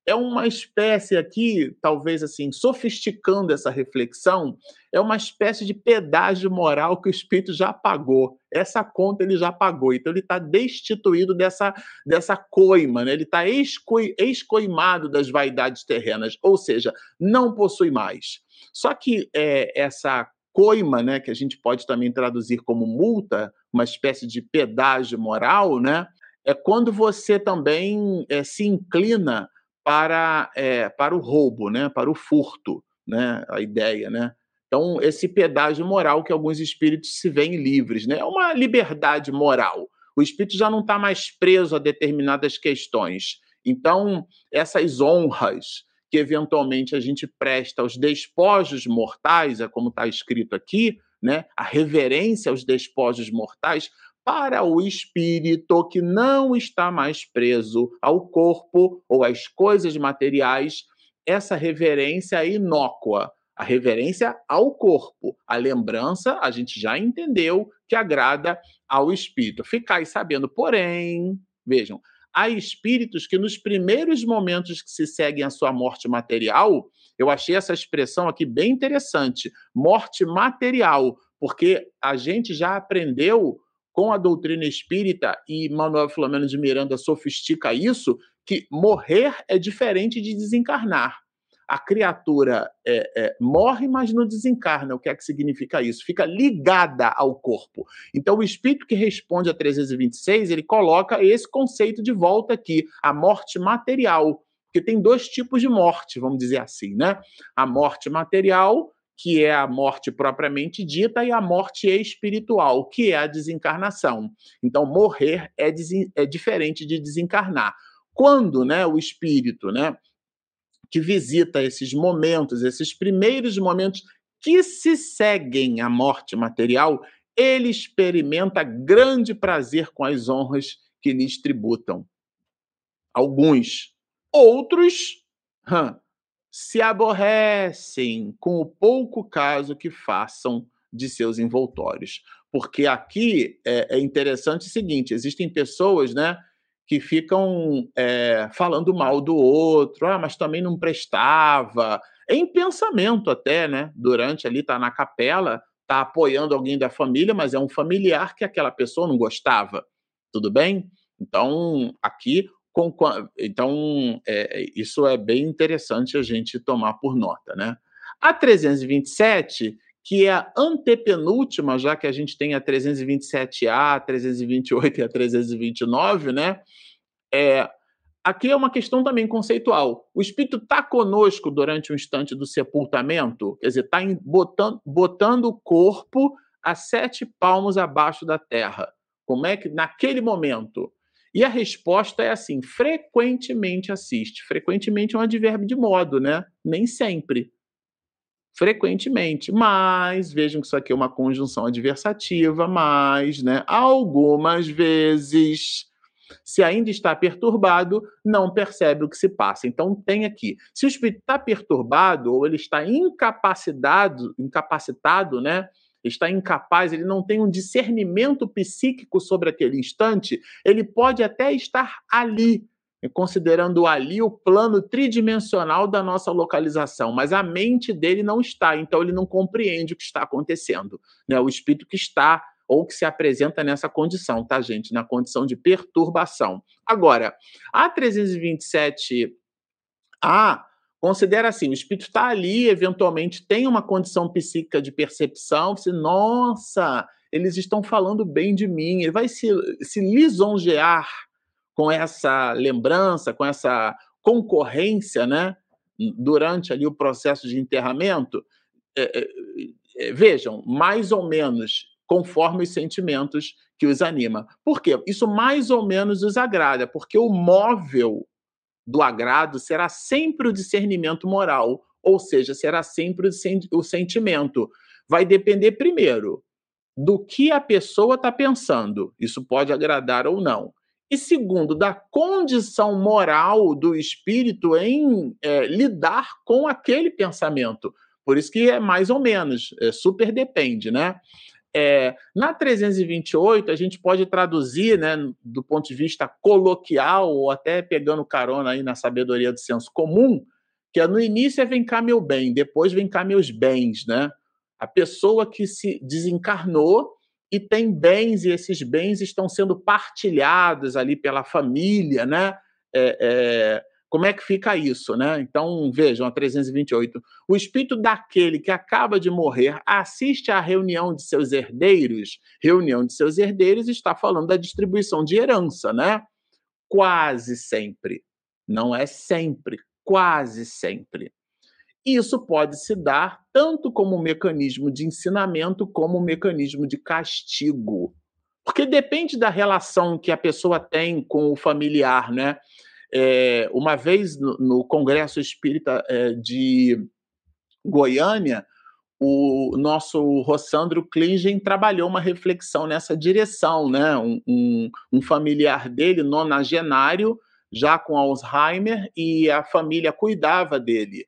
é uma espécie aqui, talvez assim, sofisticando essa reflexão, é uma espécie de pedágio moral que o espírito já pagou. Essa conta ele já pagou. Então ele está destituído dessa, dessa coima, né? ele está escoimado das vaidades terrenas, ou seja, não possui mais. Só que é, essa coima, né, que a gente pode também traduzir como multa, uma espécie de pedágio moral, né, é quando você também é, se inclina para, é, para o roubo, né? para o furto, né? a ideia. Né? Então, esse pedágio moral que alguns espíritos se veem livres, né? é uma liberdade moral. O espírito já não está mais preso a determinadas questões. Então, essas honras que eventualmente a gente presta aos despojos mortais, é como está escrito aqui, né? a reverência aos despojos mortais, para o espírito que não está mais preso ao corpo ou às coisas materiais, essa reverência é inócua. A reverência ao corpo, a lembrança, a gente já entendeu que agrada ao espírito. Ficai sabendo, porém, vejam, há espíritos que nos primeiros momentos que se seguem a sua morte material, eu achei essa expressão aqui bem interessante, morte material, porque a gente já aprendeu com a doutrina espírita, e Manuel Filomeno de Miranda sofistica isso, que morrer é diferente de desencarnar. A criatura é, é, morre, mas não desencarna. O que é que significa isso? Fica ligada ao corpo. Então, o espírito que responde a 326, ele coloca esse conceito de volta aqui, a morte material. Porque tem dois tipos de morte, vamos dizer assim, né? A morte material, que é a morte propriamente dita, e a morte espiritual, que é a desencarnação. Então, morrer é, é diferente de desencarnar. Quando né, o espírito né, que visita esses momentos, esses primeiros momentos que se seguem à morte material, ele experimenta grande prazer com as honras que lhes tributam. Alguns. Outros hum, se aborrecem com o pouco caso que façam de seus envoltórios. Porque aqui é, é interessante o seguinte: existem pessoas, né? Que ficam é, falando mal do outro, ah, mas também não prestava, em pensamento até, né? Durante ali, tá na capela, tá apoiando alguém da família, mas é um familiar que aquela pessoa não gostava. Tudo bem? Então, aqui com, então, é, isso é bem interessante a gente tomar por nota. Né? A 327, que é a antepenúltima, já que a gente tem a 327A, a 328 e a 329, né? É, aqui é uma questão também conceitual. O espírito está conosco durante o instante do sepultamento, quer dizer, está botando, botando o corpo a sete palmos abaixo da terra. Como é que, naquele momento, E a resposta é assim: frequentemente assiste. Frequentemente é um advérbio de modo, né? Nem sempre. Frequentemente. Mas, vejam que isso aqui é uma conjunção adversativa, mas, né? Algumas vezes se ainda está perturbado, não percebe o que se passa. Então tem aqui, se o espírito está perturbado ou ele está incapacitado, incapacitado, né? Está incapaz, ele não tem um discernimento psíquico sobre aquele instante, ele pode até estar ali, considerando ali o plano tridimensional da nossa localização, mas a mente dele não está, então ele não compreende o que está acontecendo. Né? O espírito que está ou que se apresenta nessa condição, tá, gente? Na condição de perturbação. Agora, a 327A considera assim: o espírito está ali, eventualmente tem uma condição psíquica de percepção, você, nossa, eles estão falando bem de mim, ele vai se, se lisonjear com essa lembrança, com essa concorrência, né? Durante ali o processo de enterramento. É, é, é vejam, mais ou menos conforme os sentimentos que os anima. Por quê? Isso mais ou menos os agrada, porque o móvel do agrado será sempre o discernimento moral, ou seja, será sempre o sentimento. Vai depender, primeiro, do que a pessoa está pensando. Isso pode agradar ou não. E segundo, da condição moral do espírito em é, lidar com aquele pensamento. Por isso que é mais ou menos, é, super depende, né? É, na 328, a gente pode traduzir, né, do ponto de vista coloquial, ou até pegando carona aí na sabedoria do senso comum, que é, no início é vem cá meu bem, depois vem cá meus bens, né? A pessoa que se desencarnou e tem bens, e esses bens estão sendo partilhados ali pela família, né? É, é, como é que fica isso, né? Então, vejam, a 328. O espírito daquele que acaba de morrer assiste à reunião de seus herdeiros. Reunião de seus herdeiros está falando da distribuição de herança, né? Quase sempre. Não é sempre, quase sempre. Isso pode se dar tanto como um mecanismo de ensinamento como um mecanismo de castigo. Porque depende da relação que a pessoa tem com o familiar, né? É, uma vez no, no Congresso Espírita é, de Goiânia, o nosso Rossandro Klingen trabalhou uma reflexão nessa direção, né? Um, um, um, familiar dele, nonagenário, já com Alzheimer, e a família cuidava dele.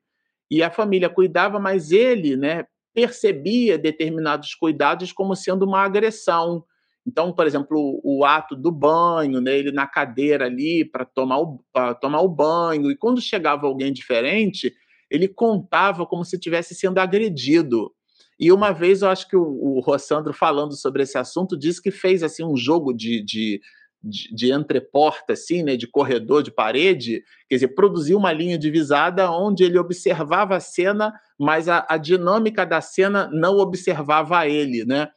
E a família cuidava, mas ele, né, percebia determinados cuidados como sendo uma agressão. Então, por exemplo, o, ato do banho, né, ele na cadeira ali para tomar, o, tomar o banho, e quando chegava alguém diferente, ele contava como se estivesse sendo agredido. E uma vez eu acho que o, o Rossandro, falando sobre esse assunto, disse que fez assim um jogo de, de, de, de entreporta, assim, né, de corredor, de parede, quer dizer, produziu uma linha divisada onde ele observava a cena, mas a, a dinâmica da cena não observava ele, né?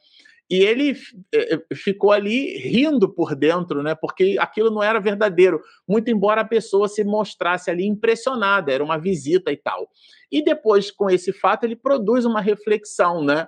E ele eh, eh, ficou ali rindo por dentro, né? Porque aquilo não era verdadeiro, muito embora a pessoa se mostrasse ali impressionada, era uma visita e tal. E depois, com esse fato, ele produz uma reflexão, né?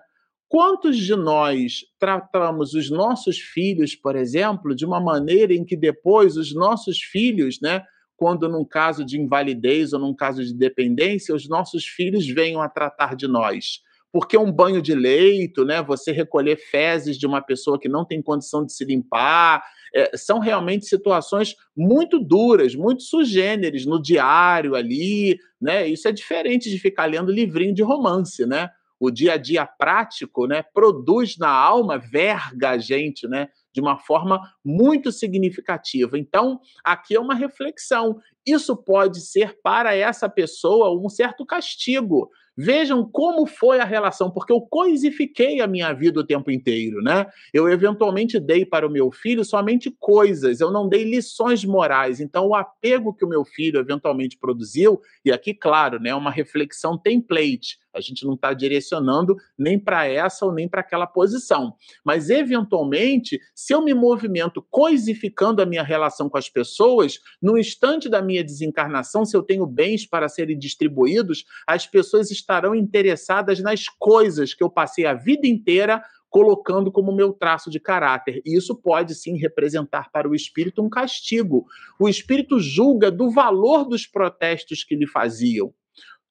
Quantos de nós tratamos os nossos filhos, por exemplo, de uma maneira em que depois os nossos filhos, né, quando num caso de invalidez ou num caso de dependência, os nossos filhos venham a tratar de nós? Porque um banho de leito, né, você recolher fezes de uma pessoa que não tem condição de se limpar, é, são realmente situações muito duras, muito sugêneres no diário ali, né? Isso é diferente de ficar lendo livrinho de romance, né? O dia a dia prático, né, produz na alma, verga a gente, né, de uma forma muito significativa. Então, aqui é uma reflexão. Isso pode ser para essa pessoa um certo castigo, Vejam como foi a relação, porque eu coisifiquei a minha vida o tempo inteiro, né? Eu eventualmente dei para o meu filho somente coisas, eu não dei lições morais. Então, o apego que o meu filho eventualmente produziu, e aqui, claro, né, uma reflexão template. A gente não está direcionando nem para essa ou nem para aquela posição. Mas, eventualmente, se eu me movimento coisificando a minha relação com as pessoas, no instante da minha desencarnação, se eu tenho bens para serem distribuídos, as pessoas estarão interessadas nas coisas que eu passei a vida inteira colocando como meu traço de caráter. E isso pode sim representar para o espírito um castigo. O espírito julga do valor dos protestos que lhe faziam.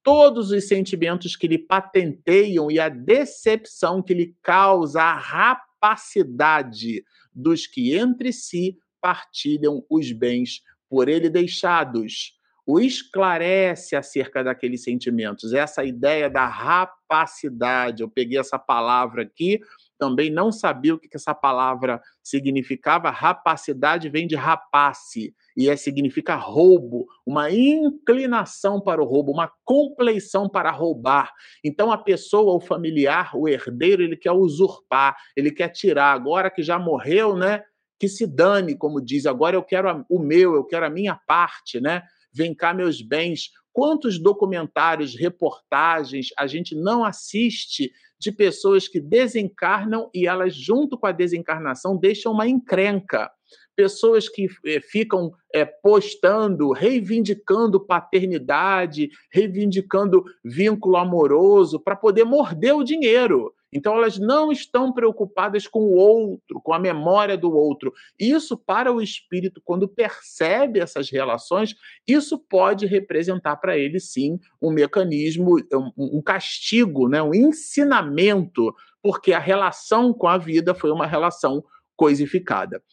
Todos os sentimentos que lhe patenteiam e a decepção que lhe causa a rapacidade dos que entre si partilham os bens por ele deixados o esclarece acerca daqueles sentimentos. Essa ideia da rapacidade, eu peguei essa palavra aqui, também não sabia o que essa palavra significava. Rapacidade vem de rapace e é, significa roubo, uma inclinação para o roubo, uma compleição para roubar. Então a pessoa, o familiar, o herdeiro, ele quer usurpar, ele quer tirar. Agora que já morreu, né? Que se dane, como diz. Agora eu quero o meu, eu quero a minha parte, né? Vem cá, meus bens. Quantos documentários, reportagens a gente não assiste de pessoas que desencarnam e elas, junto com a desencarnação, deixam uma encrenca? Pessoas que eh, ficam eh, postando, reivindicando paternidade, reivindicando vínculo amoroso para poder morder o dinheiro. Então, elas não estão preocupadas com o outro, com a memória do outro. Isso, para o espírito, quando percebe essas relações, isso pode representar para ele, sim, um mecanismo, um castigo, né? um ensinamento, porque a relação com a vida foi uma relação coisificada.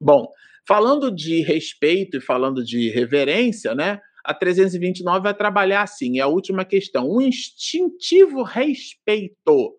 Bom, falando de respeito e falando de reverência, né? A 329 vai trabalhar assim, é a última questão, um instintivo respeito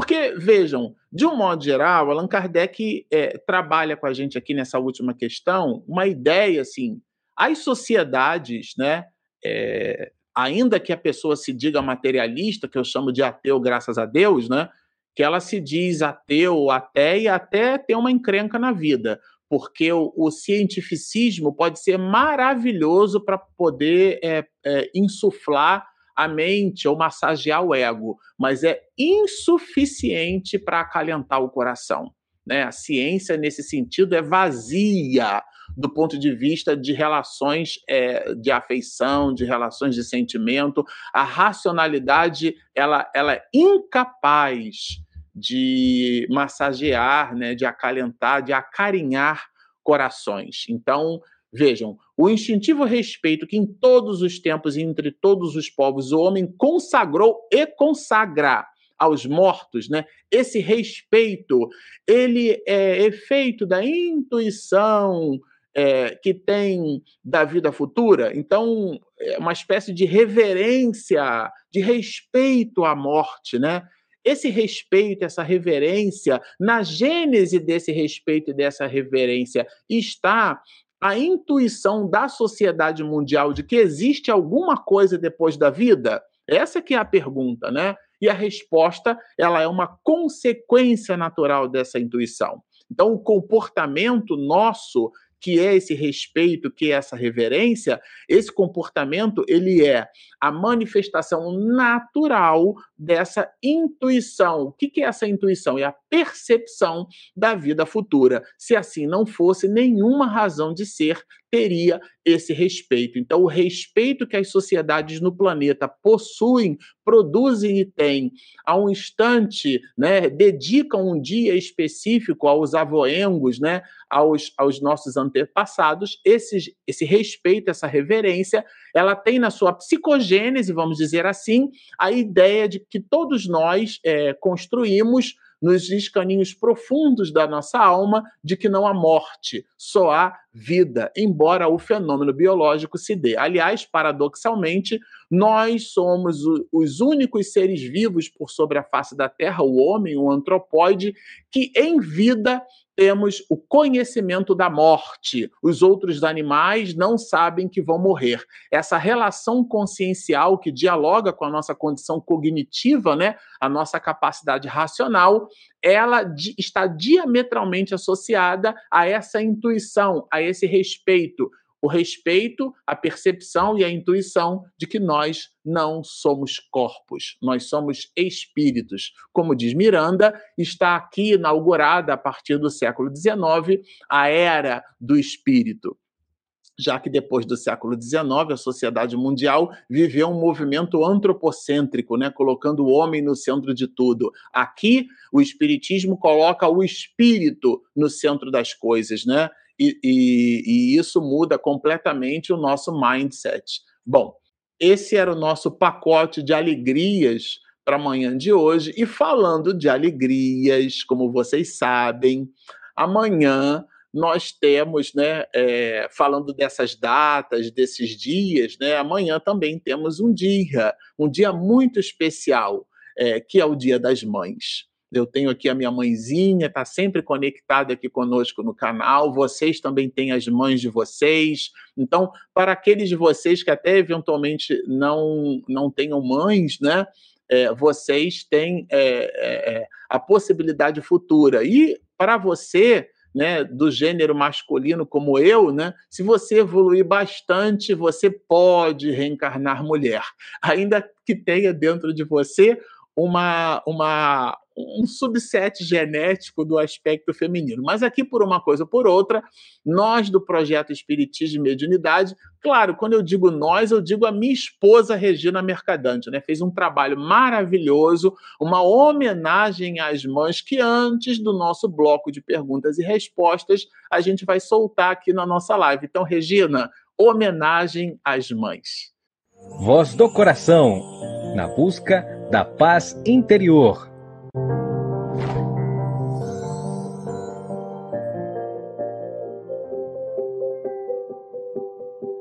porque, vejam, de um modo geral, Allan Kardec é, trabalha com a gente aqui nessa última questão uma ideia assim: as sociedades, né, é, ainda que a pessoa se diga materialista, que eu chamo de ateu, graças a Deus, né, que ela se diz ateu até e até tem uma encrenca na vida, porque o, o cientificismo pode ser maravilhoso para poder é, é, insuflar a mente ou massagear o ego, mas é insuficiente para acalentar o coração. Né? A ciência, nesse sentido, é vazia do ponto de vista de relações é, de afeição, de relações de sentimento. A racionalidade ela, ela é incapaz de massagear, né, de acalentar, de acarinhar corações. Então, Vejam, o instintivo respeito que em todos os tempos e entre todos os povos o homem consagrou e consagra aos mortos, né? Esse respeito, ele é efeito da intuição é, que tem da vida futura. Então, é uma espécie de reverência, de respeito à morte, né? Esse respeito, essa reverência, na gênese desse respeito e dessa reverência está a intuição da sociedade mundial de que existe alguma coisa depois da vida? Essa que é a pergunta, né? E a resposta, ela é uma consequência natural dessa intuição. Então, o comportamento nosso que é esse respeito, que é essa reverência, esse comportamento, ele é a manifestação natural dessa intuição. O que é essa intuição? É a percepção da vida futura. Se assim não fosse, nenhuma razão de ser teria esse respeito. Então, o respeito que as sociedades no planeta possuem, produzem e têm, a um instante, né, dedicam um dia específico aos avoengos, né, aos, aos nossos antepassados, esse, esse respeito, essa reverência, ela tem na sua psicogênese, vamos dizer assim, a ideia de que todos nós é, construímos nos escaninhos profundos da nossa alma de que não há morte, só há vida, embora o fenômeno biológico se dê. Aliás, paradoxalmente, nós somos os únicos seres vivos por sobre a face da Terra, o homem, o antropóide, que em vida temos o conhecimento da morte. Os outros animais não sabem que vão morrer. Essa relação consciencial que dialoga com a nossa condição cognitiva, né, a nossa capacidade racional, ela está diametralmente associada a essa intuição, a esse respeito o respeito, a percepção e a intuição de que nós não somos corpos, nós somos espíritos. Como diz Miranda, está aqui inaugurada a partir do século XIX a era do espírito. já que depois do século XIX a sociedade mundial viveu um movimento antropocêntrico, né, colocando o homem no centro de tudo. Aqui o espiritismo coloca o espírito no centro das coisas, né? E, e, e isso muda completamente o nosso mindset. Bom, esse era o nosso pacote de alegrias para a manhã de hoje. E falando de alegrias, como vocês sabem, amanhã nós temos, né, é, falando dessas datas, desses dias, né, amanhã também temos um dia, um dia muito especial, é, que é o Dia das Mães. Eu tenho aqui a minha mãezinha, está sempre conectada aqui conosco no canal. Vocês também têm as mães de vocês. Então, para aqueles de vocês que até eventualmente não, não tenham mães, né? É, vocês têm é, é, a possibilidade futura. E para você, né, do gênero masculino como eu, né, se você evoluir bastante, você pode reencarnar mulher, <laughs> ainda que tenha dentro de você uma, uma, um subset genético do aspecto feminino. Mas aqui, por uma coisa ou por outra, nós do projeto Espiritismo e Mediunidade, claro, quando eu digo nós, eu digo a minha esposa Regina Mercadante, né? Fez um trabalho maravilhoso, uma homenagem às mães que antes do nosso bloco de perguntas e respostas, a gente vai soltar aqui na nossa live. Então, Regina, homenagem às mães. Voz do coração, na busca da paz interior.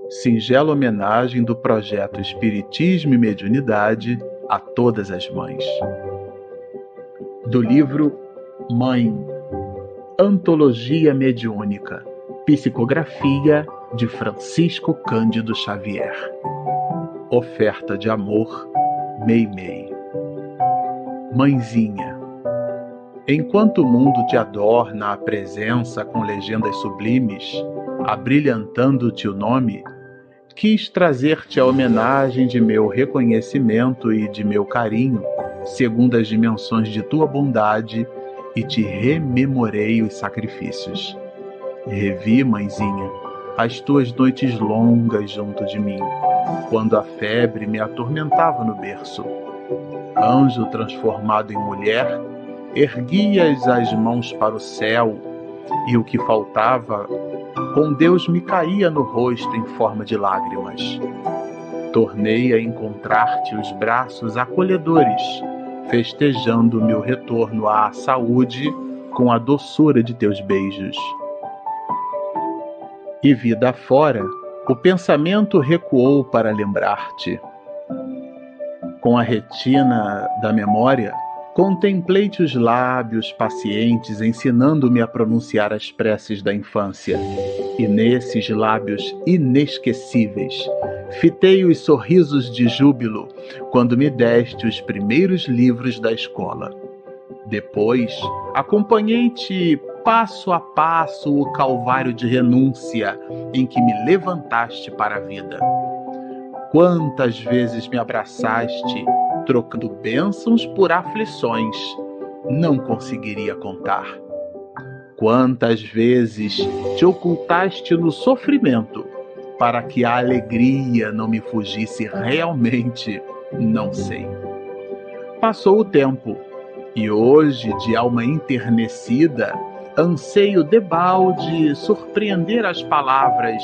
Singela homenagem do projeto Espiritismo e Mediunidade a todas as mães. Do livro Mãe, Antologia Mediúnica, Psicografia de Francisco Cândido Xavier. Oferta de amor, Mei Mei. Mãezinha, enquanto o mundo te adorna a presença com legendas sublimes, abrilhantando-te o nome, quis trazer-te a homenagem de meu reconhecimento e de meu carinho, segundo as dimensões de tua bondade, e te rememorei os sacrifícios. Revi, mãezinha, as tuas noites longas junto de mim, quando a febre me atormentava no berço. Anjo transformado em mulher, erguias as mãos para o céu, e o que faltava com Deus me caía no rosto em forma de lágrimas. Tornei a encontrar-te os braços acolhedores, festejando meu retorno à saúde com a doçura de teus beijos. E vida fora, o pensamento recuou para lembrar-te. Com a retina da memória, Contemplei-te os lábios pacientes ensinando-me a pronunciar as preces da infância, e nesses lábios inesquecíveis fitei os sorrisos de júbilo quando me deste os primeiros livros da escola. Depois, acompanhei-te passo a passo o calvário de renúncia em que me levantaste para a vida. Quantas vezes me abraçaste trocando bênçãos por aflições, não conseguiria contar. Quantas vezes te ocultaste no sofrimento para que a alegria não me fugisse realmente, não sei. Passou o tempo e hoje, de alma enternecida, anseio debalde surpreender as palavras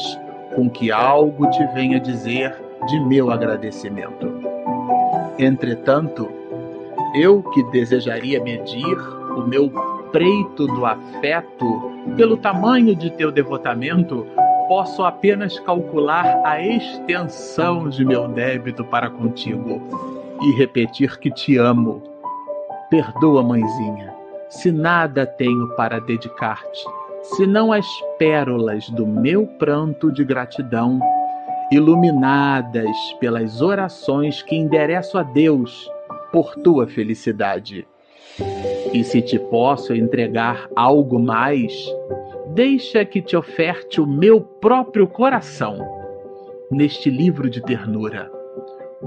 com que algo te venha dizer de meu agradecimento. Entretanto, eu que desejaria medir o meu preito do afeto pelo tamanho de teu devotamento, posso apenas calcular a extensão de meu débito para contigo e repetir que te amo. Perdoa, mãezinha, se nada tenho para dedicar-te, senão as pérolas do meu pranto de gratidão iluminadas pelas orações que endereço a Deus por tua felicidade. E se te posso entregar algo mais, deixa que te oferte o meu próprio coração neste livro de ternura,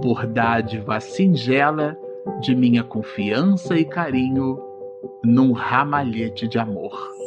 por dádiva singela de minha confiança e carinho num ramalhete de amor.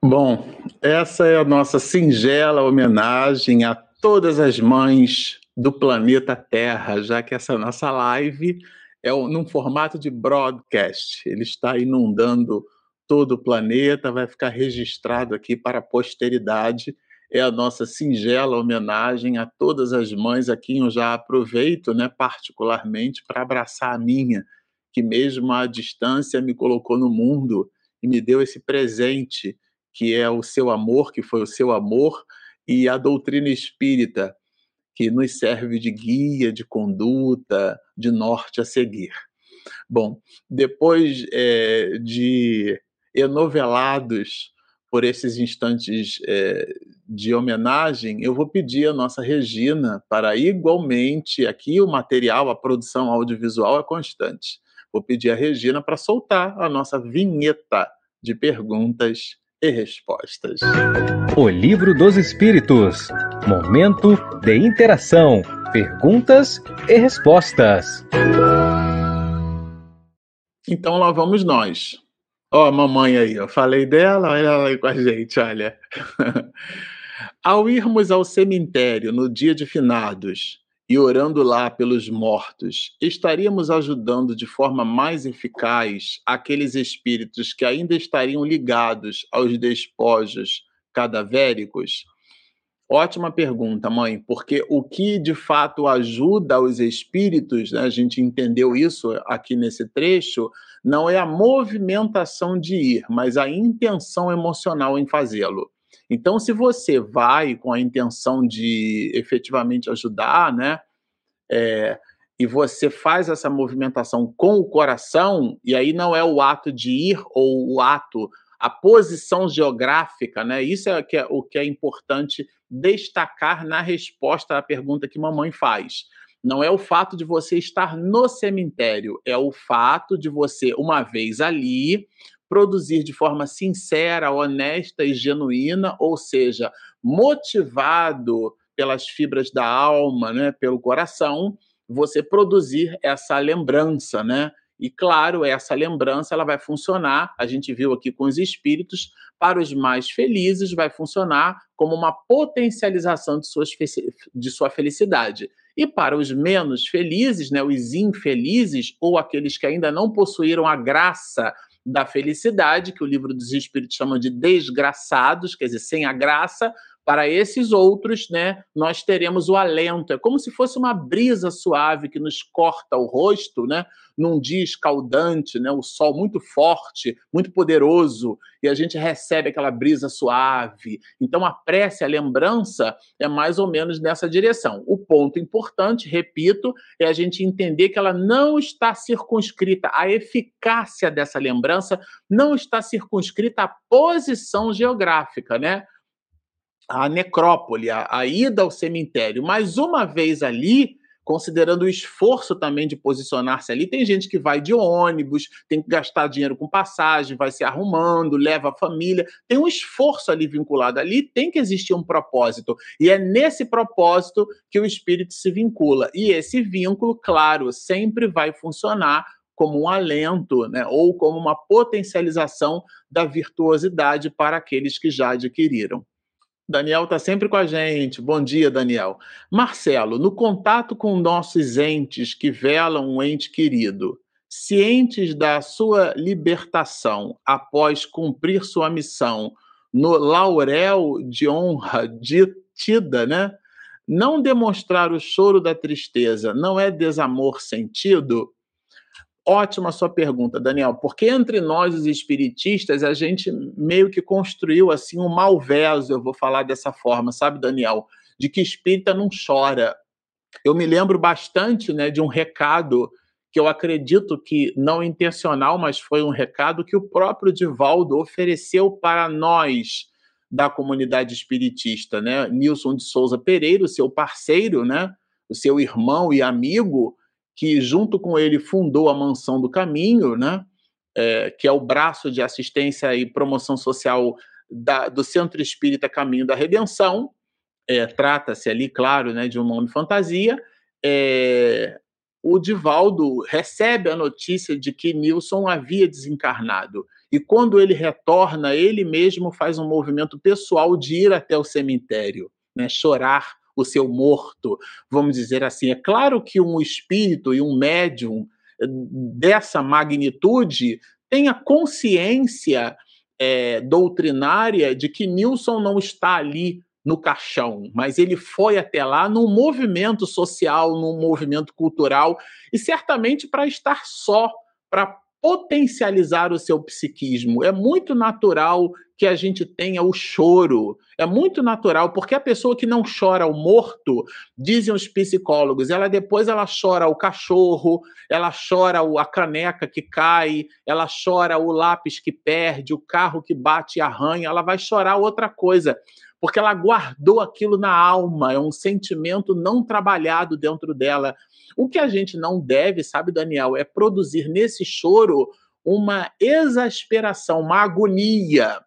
Bom, essa é a nossa singela homenagem a todas as mães do planeta Terra, já que essa nossa live é num formato de broadcast. Ele está inundando todo o planeta, vai ficar registrado aqui para a posteridade. É a nossa singela homenagem a todas as mães a quem eu já aproveito, né, particularmente para abraçar a minha, que mesmo à distância me colocou no mundo e me deu esse presente que é o seu amor, que foi o seu amor, e a doutrina espírita, que nos serve de guia, de conduta, de norte a seguir. Bom, depois é, de enovelados por esses instantes é, de homenagem, eu vou pedir a nossa Regina para igualmente, aqui o material, a produção audiovisual é constante. Vou pedir a Regina para soltar a nossa vinheta de perguntas e respostas. O Livro dos Espíritos. Momento de interação, perguntas e respostas. Então lá vamos nós. Ó, a mamãe aí, eu falei dela, olha ela aí com a gente, olha. <laughs> ao irmos ao cemitério no dia de finados, e orando lá pelos mortos, estaríamos ajudando de forma mais eficaz aqueles espíritos que ainda estariam ligados aos despojos cadavéricos? Ótima pergunta, mãe, porque o que de fato ajuda os espíritos, né, a gente entendeu isso aqui nesse trecho, não é a movimentação de ir, mas a intenção emocional em fazê-lo. Então, se você vai com a intenção de efetivamente ajudar, né? É, e você faz essa movimentação com o coração, e aí não é o ato de ir ou o ato, a posição geográfica, né? Isso é, que é o que é importante destacar na resposta à pergunta que mamãe faz. Não é o fato de você estar no cemitério, é o fato de você, uma vez ali, produzir de forma sincera, honesta e genuína, ou seja, motivado pelas fibras da alma, né, pelo coração, você produzir essa lembrança, né? E claro, essa lembrança ela vai funcionar, a gente viu aqui com os espíritos, para os mais felizes vai funcionar como uma potencialização de, suas, de sua felicidade. E para os menos felizes, né, os infelizes ou aqueles que ainda não possuíram a graça da felicidade, que o livro dos Espíritos chama de desgraçados, quer dizer, sem a graça, para esses outros, né, nós teremos o alento. É como se fosse uma brisa suave que nos corta o rosto, né, num dia escaldante, né, o sol muito forte, muito poderoso, e a gente recebe aquela brisa suave. Então a prece, a lembrança é mais ou menos nessa direção. O ponto importante, repito, é a gente entender que ela não está circunscrita, a eficácia dessa lembrança não está circunscrita à posição geográfica, né? A necrópole, a, a ida ao cemitério. Mas uma vez ali, considerando o esforço também de posicionar-se ali. Tem gente que vai de ônibus, tem que gastar dinheiro com passagem, vai se arrumando, leva a família. Tem um esforço ali vinculado ali, tem que existir um propósito. E é nesse propósito que o espírito se vincula. E esse vínculo, claro, sempre vai funcionar como um alento, né, ou como uma potencialização da virtuosidade para aqueles que já adquiriram. Daniel está sempre com a gente. Bom dia, Daniel. Marcelo, no contato com nossos entes que velam um ente querido, cientes da sua libertação após cumprir sua missão no laurel de honra tida, né? Não demonstrar o choro da tristeza não é desamor sentido? Ótima sua pergunta, Daniel, porque entre nós, os espiritistas, a gente meio que construiu assim um malveso, eu vou falar dessa forma, sabe, Daniel? De que espírita não chora. Eu me lembro bastante né, de um recado que eu acredito que não intencional, mas foi um recado que o próprio Divaldo ofereceu para nós da comunidade espiritista, né? Nilson de Souza Pereira, o seu parceiro, né? O seu irmão e amigo, que junto com ele fundou a Mansão do Caminho, né? É, que é o braço de assistência e promoção social da, do Centro Espírita Caminho da Redenção. É, Trata-se ali, claro, né, de um nome fantasia. É, o Divaldo recebe a notícia de que Nilson havia desencarnado. e quando ele retorna, ele mesmo faz um movimento pessoal de ir até o cemitério, né? chorar o seu morto, vamos dizer assim. É claro que um espírito e um médium eh, dessa magnitude tenha consciência é, doutrinária de que Nilson não está ali no caixão, mas ele foi até lá num movimento social, num movimento cultural, e certamente para estar só, para potencializar o seu psiquismo. É muito natural que a gente tenha o choro. É muito natural, porque a pessoa que não chora o morto, dizem os psicólogos, ela depois ela chora o cachorro, ela chora a caneca que cai, ela chora o lápis que perde, o carro que bate e arranha, ela vai chorar outra coisa porque ela guardou aquilo na alma, é um sentimento não trabalhado dentro dela. O que a gente não deve, sabe, Daniel, é produzir nesse choro uma exasperação, uma agonia.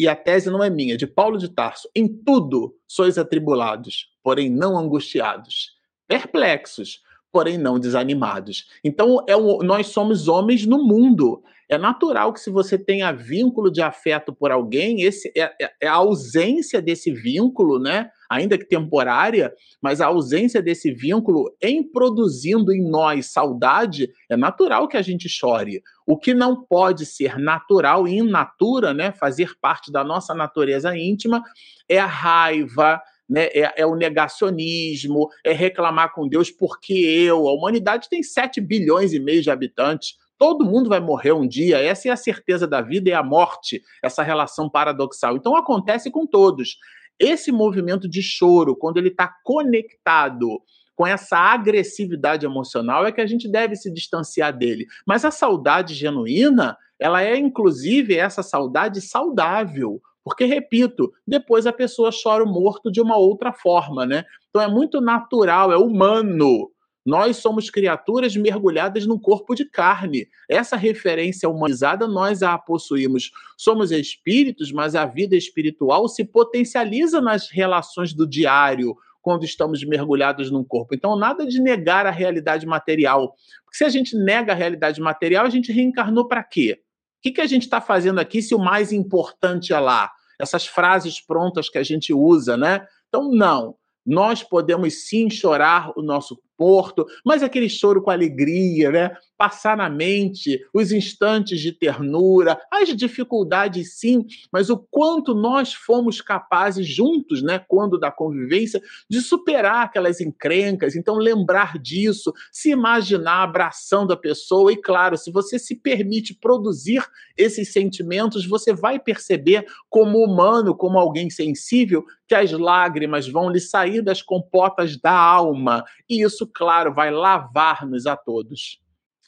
E a tese não é minha, é de Paulo de Tarso. Em tudo sois atribulados, porém não angustiados, perplexos, porém não desanimados. Então, é um, nós somos homens no mundo. É natural que se você tenha vínculo de afeto por alguém, esse é, é, é, a ausência desse vínculo, né? Ainda que temporária, mas a ausência desse vínculo em produzindo em nós saudade, é natural que a gente chore. O que não pode ser natural e in natura, né? Fazer parte da nossa natureza íntima, é a raiva, né, é, é, o negacionismo, é reclamar com Deus porque eu. A humanidade tem 7 bilhões e meio de habitantes. Todo mundo vai morrer um dia, essa é a certeza da vida e a morte, essa relação paradoxal. Então acontece com todos. Esse movimento de choro, quando ele está conectado com essa agressividade emocional, é que a gente deve se distanciar dele. Mas a saudade genuína, ela é inclusive essa saudade saudável. Porque, repito, depois a pessoa chora morto de uma outra forma, né? Então é muito natural, é humano nós somos criaturas mergulhadas num corpo de carne. Essa referência humanizada nós a possuímos. Somos espíritos, mas a vida espiritual se potencializa nas relações do diário, quando estamos mergulhados num corpo. Então, nada de negar a realidade material. Porque se a gente nega a realidade material, a gente reencarnou para quê? O que, que a gente está fazendo aqui se o mais importante é lá? Essas frases prontas que a gente usa, né? Então, não. Nós podemos sim chorar o nosso porto, mas aquele choro com alegria, né? Passar na mente os instantes de ternura, as dificuldades sim, mas o quanto nós fomos capazes juntos, né, quando da convivência, de superar aquelas encrencas. Então lembrar disso, se imaginar abraçando a pessoa e claro, se você se permite produzir esses sentimentos, você vai perceber como humano, como alguém sensível, que as lágrimas vão lhe sair das compotas da alma, e isso claro, vai lavar-nos a todos.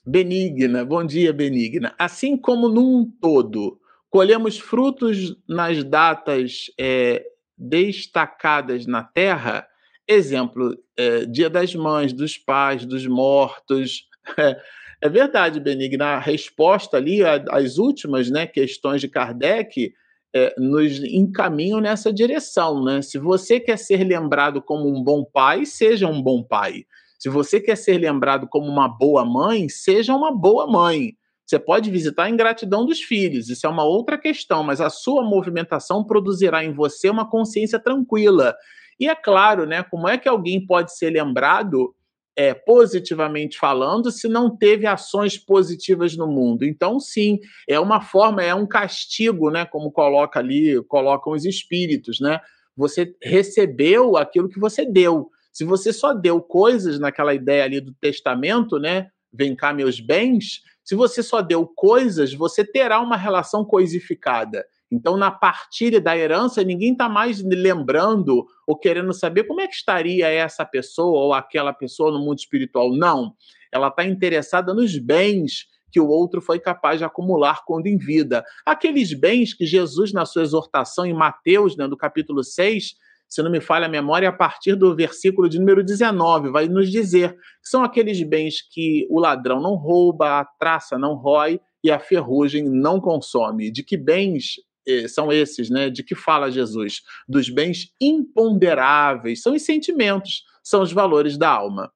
Benigna, bom dia, Benigna. Assim como num todo colhemos frutos nas datas é, destacadas na terra, exemplo, é, Dia das Mães, dos pais, dos mortos. É, é verdade, Benigna, a resposta ali, as últimas né, questões de Kardec, é, nos encaminham nessa direção. Né? Se você quer ser lembrado como um bom pai, seja um bom pai. Se você quer ser lembrado como uma boa mãe, seja uma boa mãe. Você pode visitar a ingratidão dos filhos, isso é uma outra questão, mas a sua movimentação produzirá em você uma consciência tranquila. E é claro, né, como é que alguém pode ser lembrado é, positivamente falando, se não teve ações positivas no mundo. Então, sim, é uma forma, é um castigo, né? Como coloca ali, colocam os espíritos, né? Você recebeu aquilo que você deu. Se você só deu coisas naquela ideia ali do testamento, né? Vem cá, meus bens. Se você só deu coisas, você terá uma relação coisificada. Então, na partilha da herança, ninguém está mais lembrando ou querendo saber como é que estaria essa pessoa ou aquela pessoa no mundo espiritual. Não. Ela está interessada nos bens que o outro foi capaz de acumular quando em vida. Aqueles bens que Jesus, na sua exortação em Mateus, né, no capítulo 6, se não me falha a memória, a partir do versículo de número 19, vai nos dizer que são aqueles bens que o ladrão não rouba, a traça não rói e a ferrugem não consome. De que bens eh, são esses, né? De que fala Jesus? Dos bens imponderáveis, são os sentimentos, são os valores da alma.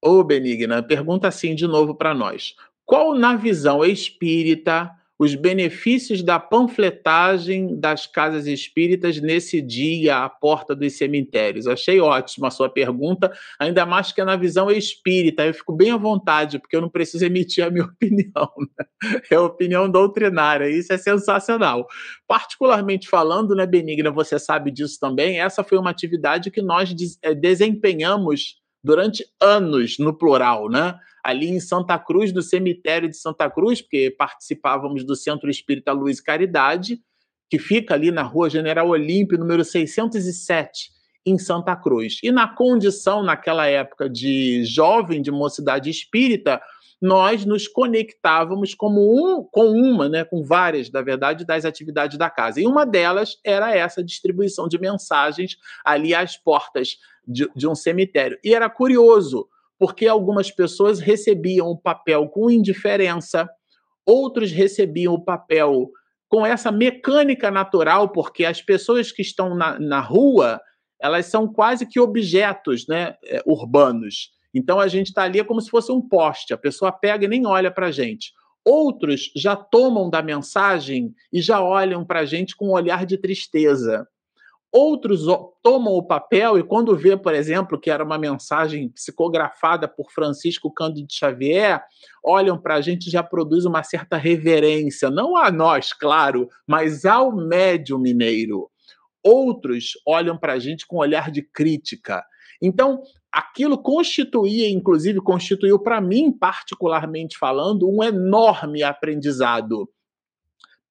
Ô Benigna, pergunta assim de novo para nós. Qual, na visão espírita, os benefícios da panfletagem das casas espíritas nesse dia à porta dos cemitérios. Achei ótima a sua pergunta, ainda mais que é na visão espírita. Eu fico bem à vontade, porque eu não preciso emitir a minha <laughs> opinião. Né? É opinião doutrinária, isso é sensacional. Particularmente falando, né, Benigna, você sabe disso também, essa foi uma atividade que nós eh, desempenhamos durante anos, no plural, né? Ali em Santa Cruz, do cemitério de Santa Cruz, porque participávamos do Centro Espírita Luz e Caridade, que fica ali na rua General Olímpio, número 607, em Santa Cruz. E na condição, naquela época, de jovem, de mocidade espírita, nós nos conectávamos como um, com uma, né, com várias, na verdade, das atividades da casa. E uma delas era essa distribuição de mensagens ali às portas de, de um cemitério. E era curioso, porque algumas pessoas recebiam o papel com indiferença, outros recebiam o papel com essa mecânica natural, porque as pessoas que estão na, na rua, elas são quase que objetos né, é, urbanos. Então a gente está ali como se fosse um poste, a pessoa pega e nem olha para a gente. Outros já tomam da mensagem e já olham para a gente com um olhar de tristeza. Outros tomam o papel e, quando vê, por exemplo, que era uma mensagem psicografada por Francisco Cândido Xavier, olham para a gente já produz uma certa reverência, não a nós, claro, mas ao médium mineiro. Outros olham para a gente com um olhar de crítica. Então, aquilo constituía, inclusive, constituiu para mim, particularmente falando, um enorme aprendizado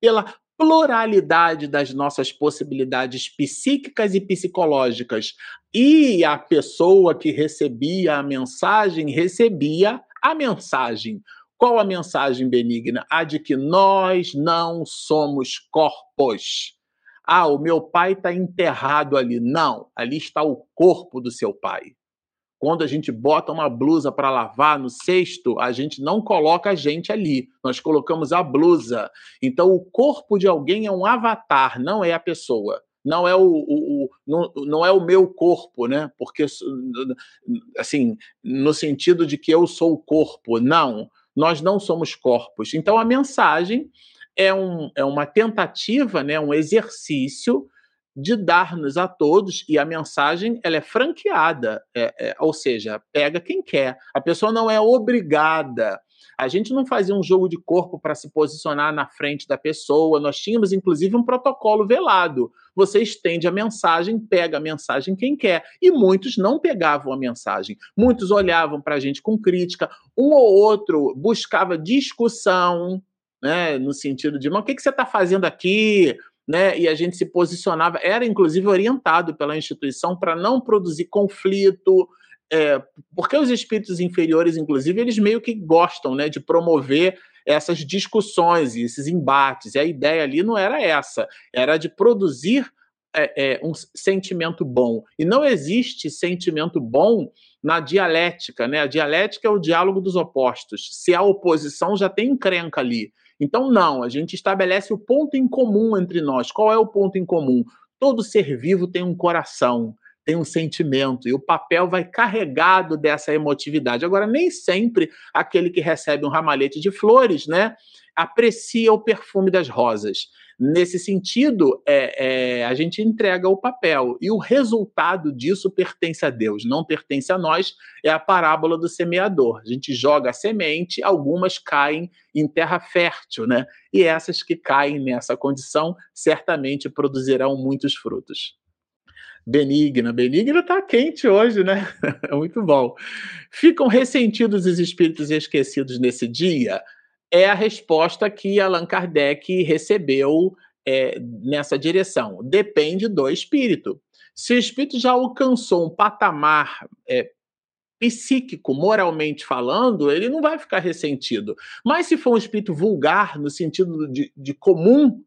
pela pluralidade das nossas possibilidades psíquicas e psicológicas. E a pessoa que recebia a mensagem recebia a mensagem. Qual a mensagem benigna? A de que nós não somos corpos. Ah, o meu pai está enterrado ali. Não, ali está o corpo do seu pai. Quando a gente bota uma blusa para lavar no cesto, a gente não coloca a gente ali, nós colocamos a blusa. Então, o corpo de alguém é um avatar, não é a pessoa. Não é o, o, o não, não é o meu corpo, né? Porque, assim, no sentido de que eu sou o corpo. Não, nós não somos corpos. Então, a mensagem é, um, é uma tentativa, né, um exercício de dar-nos a todos, e a mensagem ela é franqueada, é, é, ou seja, pega quem quer. A pessoa não é obrigada. A gente não fazia um jogo de corpo para se posicionar na frente da pessoa, nós tínhamos inclusive um protocolo velado. Você estende a mensagem, pega a mensagem quem quer. E muitos não pegavam a mensagem. Muitos olhavam para a gente com crítica, um ou outro buscava discussão, né, no sentido de, mas o que, que você está fazendo aqui? Né? E a gente se posicionava, era inclusive orientado pela instituição para não produzir conflito, é, porque os espíritos inferiores, inclusive, eles meio que gostam, né, de promover essas discussões e esses embates. E a ideia ali não era essa, era de produzir é, é, um sentimento bom. E não existe sentimento bom na dialética, né? A dialética é o diálogo dos opostos. Se há oposição, já tem encrenca ali. Então, não, a gente estabelece o ponto em comum entre nós. Qual é o ponto em comum? Todo ser vivo tem um coração, tem um sentimento, e o papel vai carregado dessa emotividade. Agora, nem sempre aquele que recebe um ramalhete de flores, né, aprecia o perfume das rosas. Nesse sentido, é, é, a gente entrega o papel e o resultado disso pertence a Deus, não pertence a nós. É a parábola do semeador. A gente joga a semente, algumas caem em terra fértil, né? E essas que caem nessa condição certamente produzirão muitos frutos. Benigna. Benigna está quente hoje, né? <laughs> É muito bom. Ficam ressentidos os espíritos esquecidos nesse dia? é a resposta que Allan Kardec recebeu é, nessa direção. Depende do espírito. Se o espírito já alcançou um patamar é, psíquico, moralmente falando, ele não vai ficar ressentido. Mas se for um espírito vulgar, no sentido de, de comum,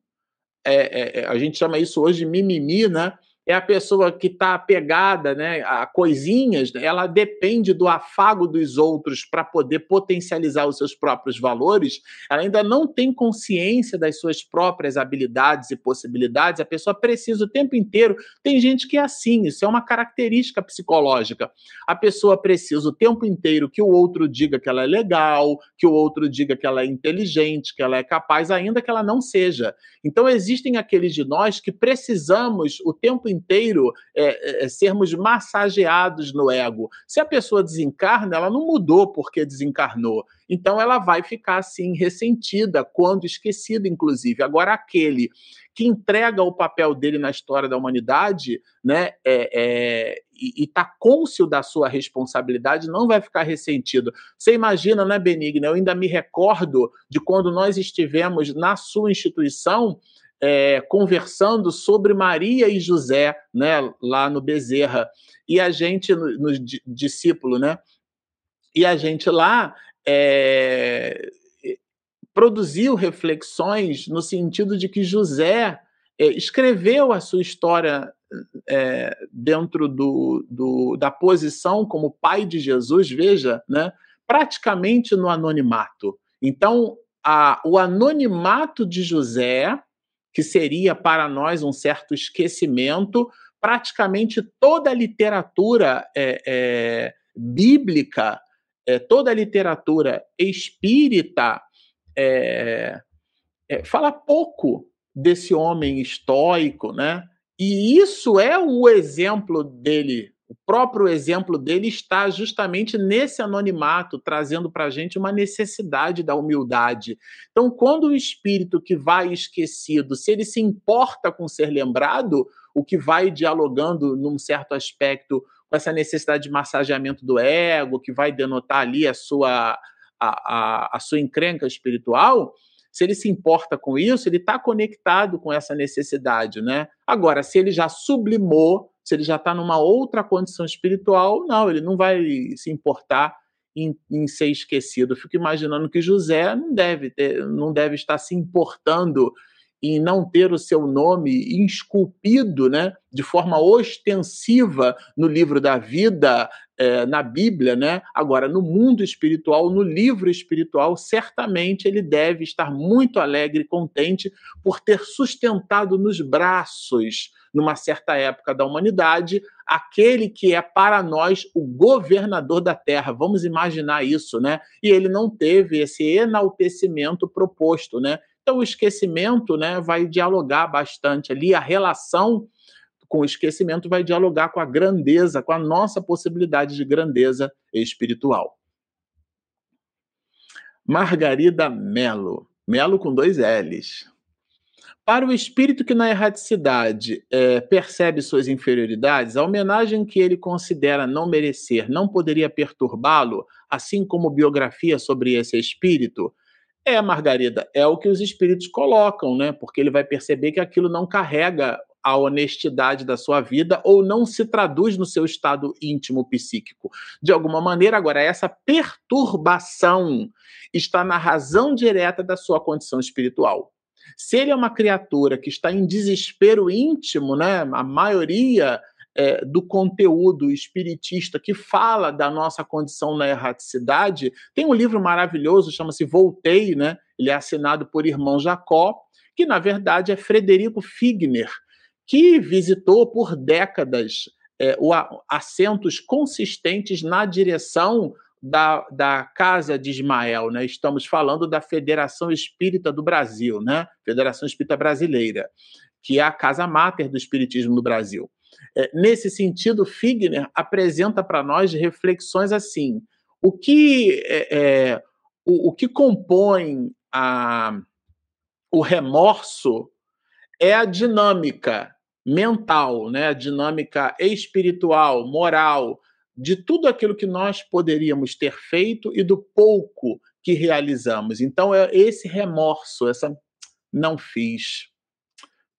é, é, é a gente chama isso hoje de mimimi, né? É a pessoa que está apegada né, a coisinhas, né, ela depende do afago dos outros para poder potencializar os seus próprios valores, ela ainda não tem consciência das suas próprias habilidades e possibilidades, a pessoa precisa o tempo inteiro. Tem gente que é assim, isso é uma característica psicológica. A pessoa precisa o tempo inteiro que o outro diga que ela é legal, que o outro diga que ela é inteligente, que ela é capaz, ainda que ela não seja. Então, existem aqueles de nós que precisamos o tempo inteiro inteiro é, é, é, sermos massageados no ego. Se a pessoa desencarna, ela não mudou porque desencarnou. Então ela vai ficar assim ressentida quando esquecida, inclusive. Agora aquele que entrega o papel dele na história da humanidade, né, é, é, e está cônscio da sua responsabilidade, não vai ficar ressentido. Você imagina, né, Benigna? Eu ainda me recordo de quando nós estivemos na sua instituição é, conversando sobre Maria e José, né, lá no Bezerra. E a gente, no, no discípulo, né? E a gente lá é, produziu reflexões no sentido de que José é, escreveu a sua história é, dentro do, do, da posição como pai de Jesus, veja, né, praticamente no anonimato. Então, a, o anonimato de José que seria para nós um certo esquecimento, praticamente toda a literatura é, é, bíblica, é, toda a literatura espírita é, é, fala pouco desse homem estoico, né? E isso é o exemplo dele o próprio exemplo dele está justamente nesse anonimato, trazendo para a gente uma necessidade da humildade. Então, quando o espírito que vai esquecido, se ele se importa com ser lembrado, o que vai dialogando num certo aspecto com essa necessidade de massageamento do ego, que vai denotar ali a sua, a, a, a sua encrenca espiritual, se ele se importa com isso, ele está conectado com essa necessidade, né? Agora, se ele já sublimou se ele já está numa outra condição espiritual, não, ele não vai se importar em, em, ser esquecido. Eu fico imaginando que José não deve, ter, não deve estar se importando em não ter o seu nome esculpido né, de forma ostensiva no livro da vida, é, na Bíblia, né? Agora, no mundo espiritual, no livro espiritual, certamente ele deve estar muito alegre e contente por ter sustentado nos braços, numa certa época da humanidade, aquele que é para nós o governador da terra. Vamos imaginar isso, né? E ele não teve esse enaltecimento proposto, né? Então, o esquecimento né, vai dialogar bastante ali, a relação com o esquecimento vai dialogar com a grandeza, com a nossa possibilidade de grandeza espiritual. Margarida Melo, Melo com dois L's. Para o espírito que na erraticidade é, percebe suas inferioridades, a homenagem que ele considera não merecer não poderia perturbá-lo, assim como biografia sobre esse espírito? É, Margarida, é o que os espíritos colocam, né? Porque ele vai perceber que aquilo não carrega a honestidade da sua vida ou não se traduz no seu estado íntimo psíquico. De alguma maneira, agora, essa perturbação está na razão direta da sua condição espiritual. Se ele é uma criatura que está em desespero íntimo, né, a maioria é, do conteúdo espiritista que fala da nossa condição na erraticidade, tem um livro maravilhoso, chama-se Voltei, né? ele é assinado por irmão Jacó, que na verdade é Frederico Figner, que visitou por décadas é, o, assentos consistentes na direção da, da Casa de Ismael, né? Estamos falando da Federação Espírita do Brasil, né? Federação Espírita Brasileira, que é a casa máter do Espiritismo no Brasil. É, nesse sentido, Figner apresenta para nós reflexões assim: o que, é, é, o, o que compõe a, o remorso é a dinâmica mental, né? a dinâmica espiritual, moral, de tudo aquilo que nós poderíamos ter feito e do pouco que realizamos. Então, é esse remorso, essa não fiz,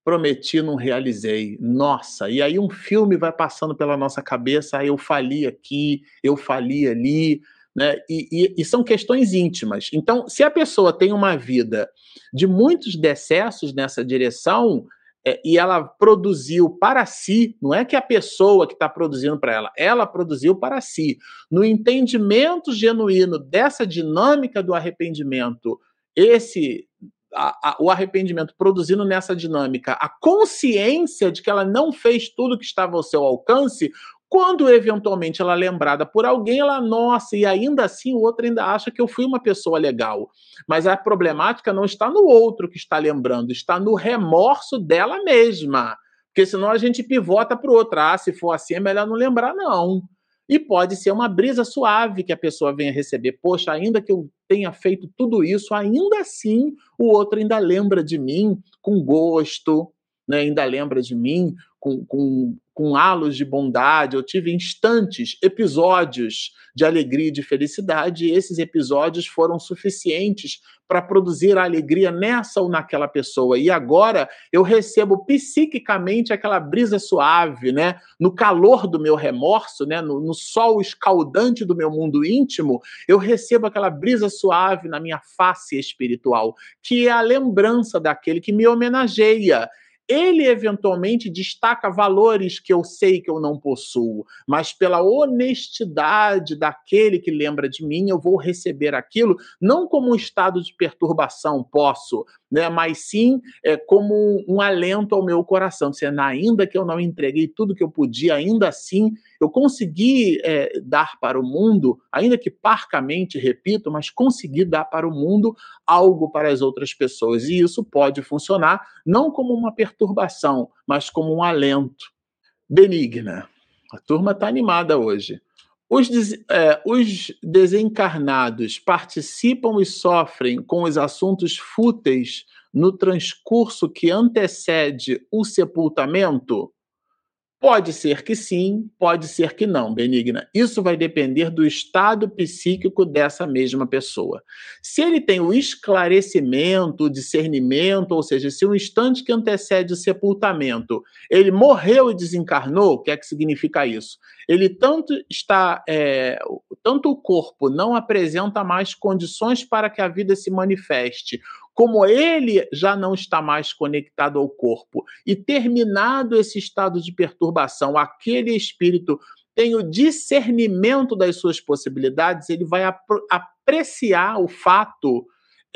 prometi, não realizei. Nossa, e aí um filme vai passando pela nossa cabeça, aí eu fali aqui, eu fali ali, né? E, e, e, são questões íntimas. Então, se a pessoa tem uma vida de muitos decessos nessa direção, é, e ela produziu para si, não é que a pessoa que está produzindo para ela, ela produziu para si. No entendimento genuíno dessa dinâmica do arrependimento, esse a, a, o arrependimento produzindo nessa dinâmica a consciência de que ela não fez tudo que estava ao seu alcance, quando eventualmente ela é lembrada por alguém, ela, nossa, e ainda assim o outro ainda acha que eu fui uma pessoa legal. Mas a problemática não está no outro que está lembrando, está no remorso dela mesma. Porque senão a gente pivota para o outro. Ah, se for assim é melhor não lembrar, não. E pode ser uma brisa suave que a pessoa venha receber. Poxa, ainda que eu tenha feito tudo isso, ainda assim o outro ainda lembra de mim com gosto, né? ainda lembra de mim com, com, com halos de bondade, eu tive instantes, episódios de alegria e de felicidade, e esses episódios foram suficientes para produzir a alegria nessa ou naquela pessoa. E agora eu recebo psiquicamente aquela brisa suave, né? No calor do meu remorso, né? No, no sol escaldante do meu mundo íntimo, eu recebo aquela brisa suave na minha face espiritual, que é a lembrança daquele que me homenageia ele eventualmente destaca valores que eu sei que eu não possuo, mas pela honestidade daquele que lembra de mim, eu vou receber aquilo não como um estado de perturbação, posso, né, mas sim é, como um alento ao meu coração, dizendo, ainda que eu não entreguei tudo que eu podia, ainda assim eu consegui é, dar para o mundo, ainda que parcamente, repito, mas consegui dar para o mundo algo para as outras pessoas. E isso pode funcionar não como uma perturbação, mas como um alento. Benigna. A turma está animada hoje. Os, é, os, desencarnados participam e sofrem com os assuntos fúteis no transcurso que antecede o sepultamento? Pode ser que sim, pode ser que não, Benigna. Isso vai depender do estado psíquico dessa mesma pessoa. Se ele tem o esclarecimento, o discernimento, ou seja, se o instante que antecede o sepultamento ele morreu e desencarnou, o que é que significa isso? Ele tanto está, é, tanto o corpo não apresenta mais condições para que a vida se manifeste, como ele já não está mais conectado ao corpo e terminado esse estado de perturbação, aquele espírito tem o discernimento das suas possibilidades, ele vai ap apreciar o fato,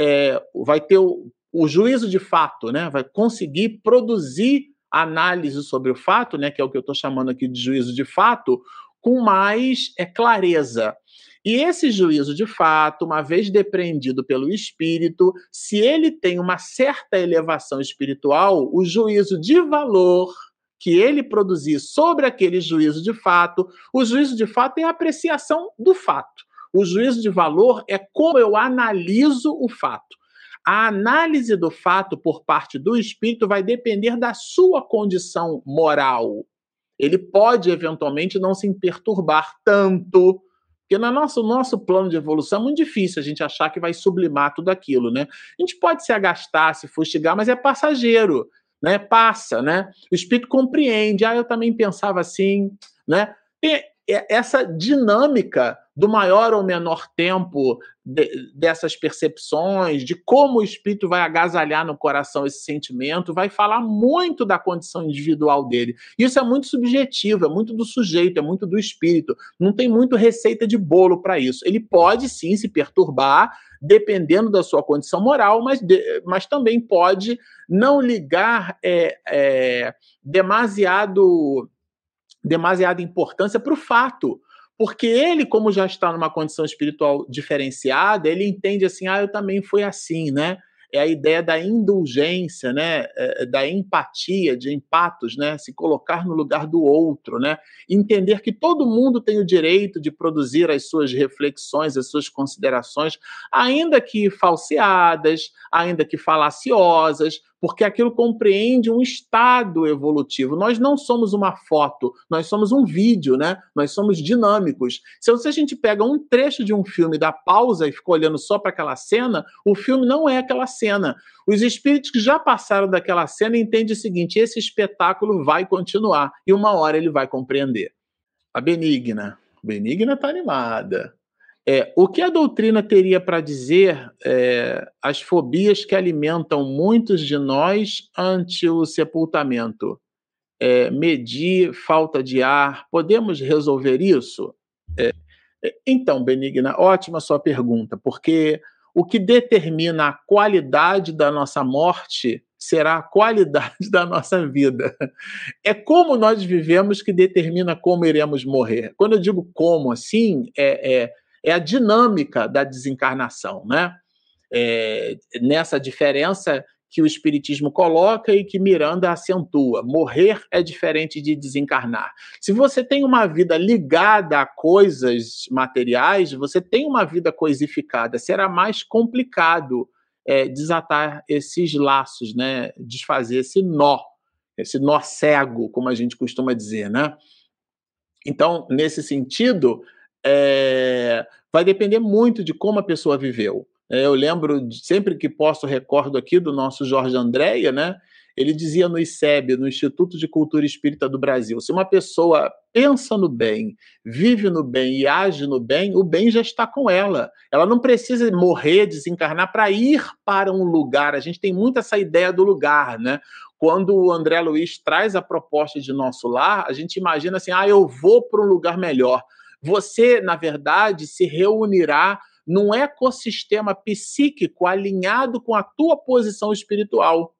é, vai ter o, o, juízo de fato, né? vai conseguir produzir análise sobre o fato, né? que é o que eu estou chamando aqui de juízo de fato, com mais é, clareza. E esse juízo de fato, uma vez depreendido pelo espírito, se ele tem uma certa elevação espiritual, o juízo de valor que ele produzir sobre aquele juízo de fato, o juízo de fato é a apreciação do fato. O juízo de valor é como eu analiso o fato. A análise do fato por parte do espírito vai depender da sua condição moral. Ele pode eventualmente não se perturbar tanto porque no nosso, nosso plano de evolução é muito difícil a gente achar que vai sublimar tudo aquilo, né? A gente pode se agastar, se fustigar, mas é passageiro, né? Passa, né? O espírito compreende. Ah, eu também pensava assim, né? Tem essa dinâmica do maior ou menor tempo de, dessas percepções, de como o espírito vai agasalhar no coração esse sentimento, vai falar muito da condição individual dele. Isso é muito subjetivo, é muito do sujeito, é muito do espírito. Não tem muito receita de bolo para isso. Ele pode sim se perturbar, dependendo da sua condição moral, mas, de, mas também pode não ligar é, é, demasiado demasiada importância para o fato. Porque ele, como já está numa condição espiritual diferenciada, ele entende assim: ah, eu também fui assim, né? É a ideia da indulgência, né? É, é, da empatia, de empatos, né? Se colocar no lugar do outro, né? Entender que todo mundo tem o direito de produzir as suas reflexões, as suas considerações, ainda que falseadas, ainda que falaciosas, porque aquilo compreende um estado evolutivo. Nós não somos uma foto, nós somos um vídeo, né? Nós somos dinâmicos. Se a gente pega um trecho de um filme, dá pausa e fica olhando só para aquela cena, o filme não é aquela cena. Os espíritos que já passaram daquela cena entendem o seguinte: esse espetáculo vai continuar e uma hora ele vai compreender. A Benigna. Benigna está animada. É, o que a doutrina teria para dizer é, as fobias que alimentam muitos de nós ante o sepultamento? É, medir falta de ar, podemos resolver isso? É, é, então, Benigna, ótima sua pergunta, porque o que determina a qualidade da nossa morte será a qualidade <laughs> da nossa vida. É como nós vivemos que determina como iremos morrer. Quando eu digo como, assim, é, é, é a dinâmica da desencarnação, né? É, nessa diferença que o Espiritismo coloca e que Miranda acentua. Morrer é diferente de desencarnar. Se você tem uma vida ligada a coisas materiais, você tem uma vida coisificada, será mais complicado é, desatar esses laços, né? desfazer esse nó, esse nó cego, como a gente costuma dizer. Né? Então, nesse sentido, é, vai depender muito de como a pessoa viveu. É, eu lembro, sempre que posso, recordo aqui do nosso Jorge Andréia, né? Ele dizia no ICEB, no Instituto de Cultura Espírita do Brasil: se uma pessoa pensa no bem, vive no bem e age no bem, o bem já está com ela. Ela não precisa morrer, desencarnar para ir para um lugar. A gente tem muito essa ideia do lugar, né? Quando o André Luiz traz a proposta de nosso lar, a gente imagina assim: ah, eu vou para um lugar melhor. Você, na verdade, se reunirá num ecossistema psíquico alinhado com a tua posição espiritual.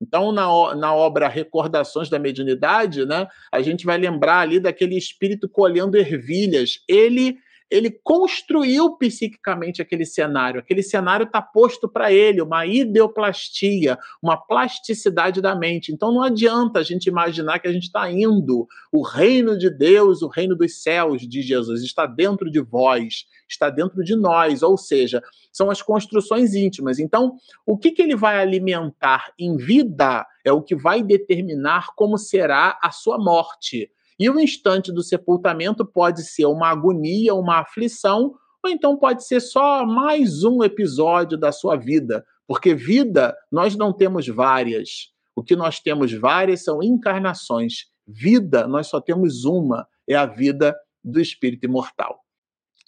Então, na, na obra Recordações da Mediunidade, né, a gente vai lembrar ali daquele espírito colhendo ervilhas. Ele ele construiu psiquicamente aquele cenário. Aquele cenário está posto para ele, uma ideoplastia, uma plasticidade da mente. Então não adianta a gente imaginar que a gente está indo. O reino de Deus, o reino dos céus de Jesus, está dentro de vós, está dentro de nós. Ou seja, são as construções íntimas. Então, o que, que ele vai alimentar em vida é o que vai determinar como será a sua morte. E o instante do sepultamento pode ser uma agonia, uma aflição, ou então pode ser só mais um episódio da sua vida, porque vida nós não temos várias. O que nós temos várias são encarnações. Vida nós só temos uma, é a vida do espírito imortal.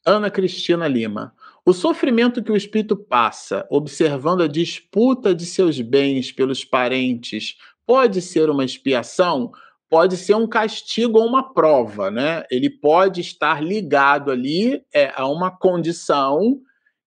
Ana Cristina Lima. O sofrimento que o espírito passa observando a disputa de seus bens pelos parentes pode ser uma expiação? Pode ser um castigo ou uma prova, né? Ele pode estar ligado ali é, a uma condição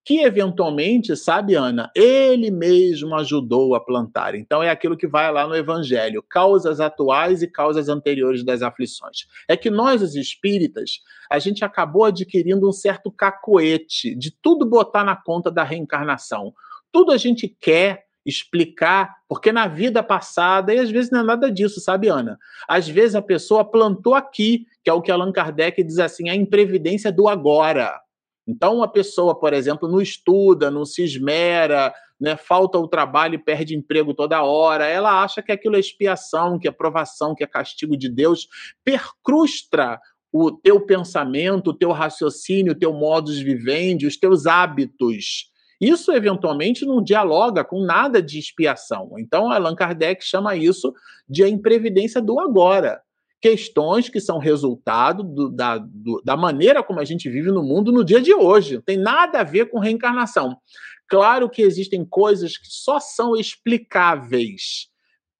que eventualmente, sabe, Ana, ele mesmo ajudou a plantar. Então é aquilo que vai lá no Evangelho, causas atuais e causas anteriores das aflições. É que nós, os espíritas, a gente acabou adquirindo um certo cacoete de tudo botar na conta da reencarnação. Tudo a gente quer, explicar, porque na vida passada, e às vezes não é nada disso, sabe, Ana? Às vezes a pessoa plantou aqui, que é o que Allan Kardec diz assim, a imprevidência do agora. Então, uma pessoa, por exemplo, não estuda, não se esmera, né, falta o trabalho e perde emprego toda hora, ela acha que aquilo é expiação, que é provação, que é castigo de Deus, percrustra o teu pensamento, o teu raciocínio, o teu modus vivendi, os teus hábitos. Isso, eventualmente, não dialoga com nada de expiação. Então, Allan Kardec chama isso de a imprevidência do agora. Questões que são resultado do, da, do, da maneira como a gente vive no mundo no dia de hoje. Não tem nada a ver com reencarnação. Claro que existem coisas que só são explicáveis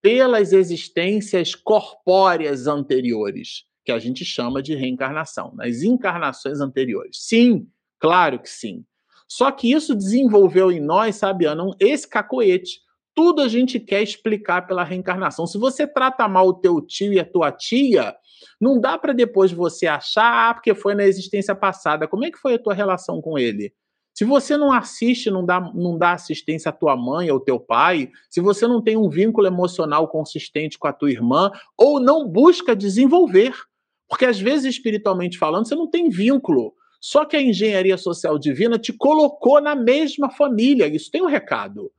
pelas existências corpóreas anteriores, que a gente chama de reencarnação, nas encarnações anteriores. Sim, claro que sim. Só que isso desenvolveu em nós, sabe, Ana, esse cacoete. Tudo a gente quer explicar pela reencarnação. Se você trata mal o teu tio e a tua tia, não dá para depois você achar, ah, porque foi na existência passada. Como é que foi a tua relação com ele? Se você não assiste, não dá, não dá assistência à tua mãe ou teu pai, se você não tem um vínculo emocional consistente com a tua irmã, ou não busca desenvolver, porque às vezes, espiritualmente falando, você não tem vínculo. Só que a engenharia social divina te colocou na mesma família. Isso tem um recado.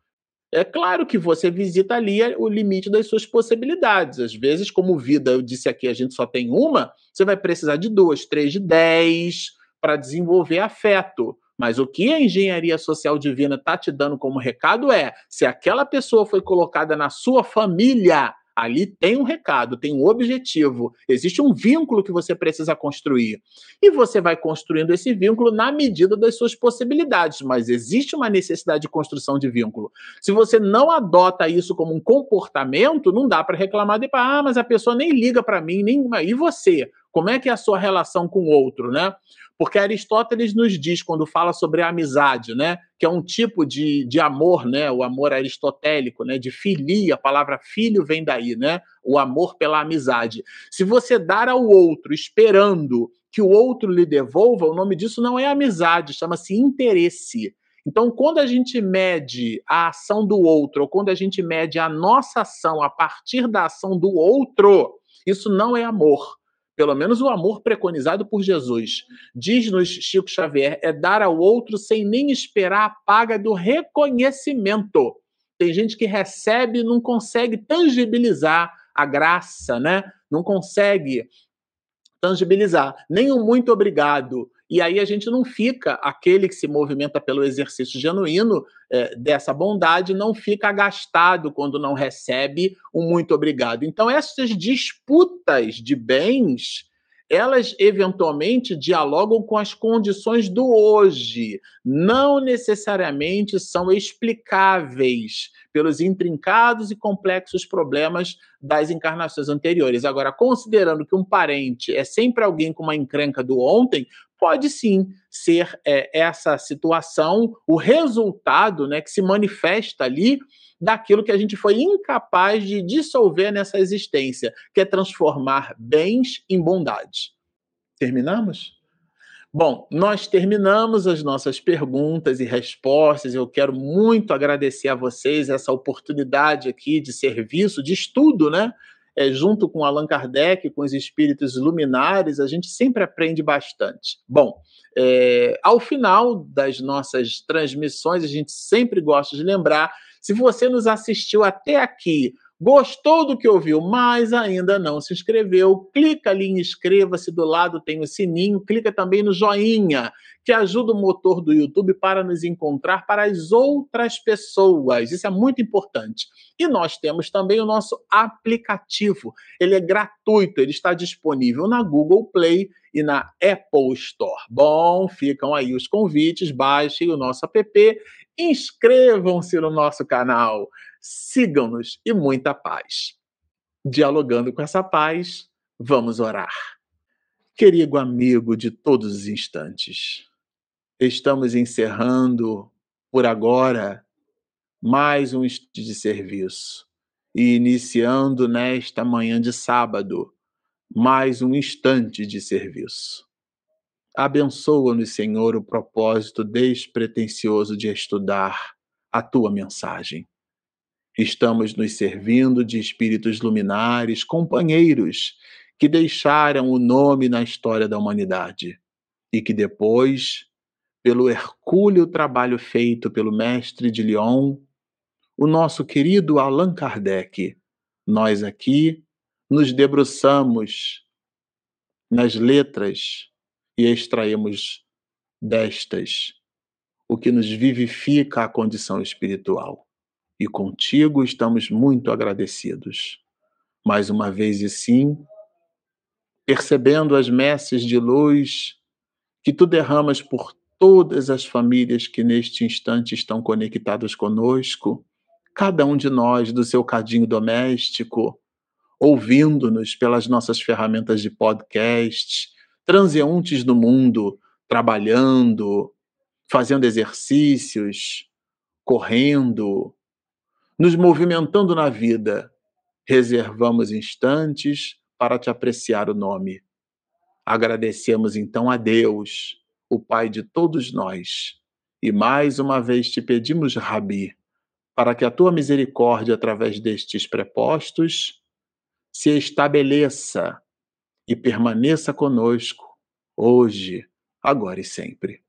É claro que você visita ali o limite das suas possibilidades. Às vezes, como vida, eu disse aqui, a gente só tem uma, você vai precisar de duas, três, de dez para desenvolver afeto. Mas o que a engenharia social divina está te dando como recado é: se aquela pessoa foi colocada na sua família, Ali tem um recado, tem um objetivo, existe um vínculo que você precisa construir. E você vai construindo esse vínculo na medida das suas possibilidades, mas existe uma necessidade de construção de vínculo. Se você não adota isso como um comportamento, não dá para reclamar de, ah, mas a pessoa nem liga para mim, nem e você? Como é que é a sua relação com o outro, né? Porque Aristóteles nos diz, quando fala sobre a amizade, né, que é um tipo de, de amor, né, o amor aristotélico, né, de filia, a palavra filho vem daí, né, o amor pela amizade. Se você dar ao outro esperando que o outro lhe devolva, o nome disso não é amizade, chama-se interesse. Então, quando a gente mede a ação do outro, ou quando a gente mede a nossa ação a partir da ação do outro, isso não é amor pelo menos o amor preconizado por Jesus. Diz-nos Chico Xavier, é dar ao outro sem nem esperar a paga do reconhecimento. Tem gente que recebe e não consegue tangibilizar a graça, né? Não consegue tangibilizar. Nem um muito obrigado, e aí a gente não fica, aquele que se movimenta pelo exercício genuíno é, dessa bondade, não fica agastado quando não recebe um muito obrigado. Então, essas disputas de bens elas eventualmente dialogam com as condições do hoje, não necessariamente são explicáveis pelos intrincados e complexos problemas das encarnações anteriores. Agora, considerando que um parente é sempre alguém com uma encrenca do ontem, pode sim ser é, essa situação o resultado né, que se manifesta ali daquilo que a gente foi incapaz de dissolver nessa existência, que é transformar bens em bondade. Terminamos? Bom, nós terminamos as nossas perguntas e respostas. Eu quero muito agradecer a vocês essa oportunidade aqui de serviço, de estudo, né? É, junto com Allan Kardec, com os espíritos luminares, a gente sempre aprende bastante. Bom, é, ao final das nossas transmissões, a gente sempre gosta de lembrar se você nos assistiu até aqui, gostou do que ouviu, mas ainda não se inscreveu, clica ali em inscreva-se, do lado tem o sininho, clica também no joinha, que ajuda o motor do YouTube para nos encontrar para as outras pessoas. Isso é muito importante. E nós temos também o nosso aplicativo. Ele é gratuito, ele está disponível na Google Play e na Apple Store. Bom, ficam aí os convites, baixem o nosso app inscrevam-se no nosso canal, sigam-nos e muita paz. Dialogando com essa paz, vamos orar. Querido amigo de todos os instantes, estamos encerrando por agora mais um instante de serviço e iniciando nesta manhã de sábado mais um instante de serviço. Abençoa-nos, Senhor, o propósito despretensioso de estudar a tua mensagem. Estamos nos servindo de espíritos luminares, companheiros, que deixaram o nome na história da humanidade e que depois, pelo hercúleo trabalho feito pelo mestre de Lyon, o nosso querido Allan Kardec, nós aqui nos debruçamos nas letras e extraímos destas o que nos vivifica a condição espiritual. E contigo estamos muito agradecidos. Mais uma vez e sim, percebendo as messes de luz que tu derramas por todas as famílias que neste instante estão conectadas conosco, cada um de nós do seu cadinho doméstico, ouvindo-nos pelas nossas ferramentas de podcast, transeuntes do mundo, trabalhando, fazendo exercícios, correndo, nos movimentando na vida, reservamos instantes para te apreciar o nome. Agradecemos então a Deus, o Pai de todos nós, e mais uma vez te pedimos, Rabi, para que a tua misericórdia, através destes prepostos, se estabeleça e permaneça conosco, hoje, agora e sempre.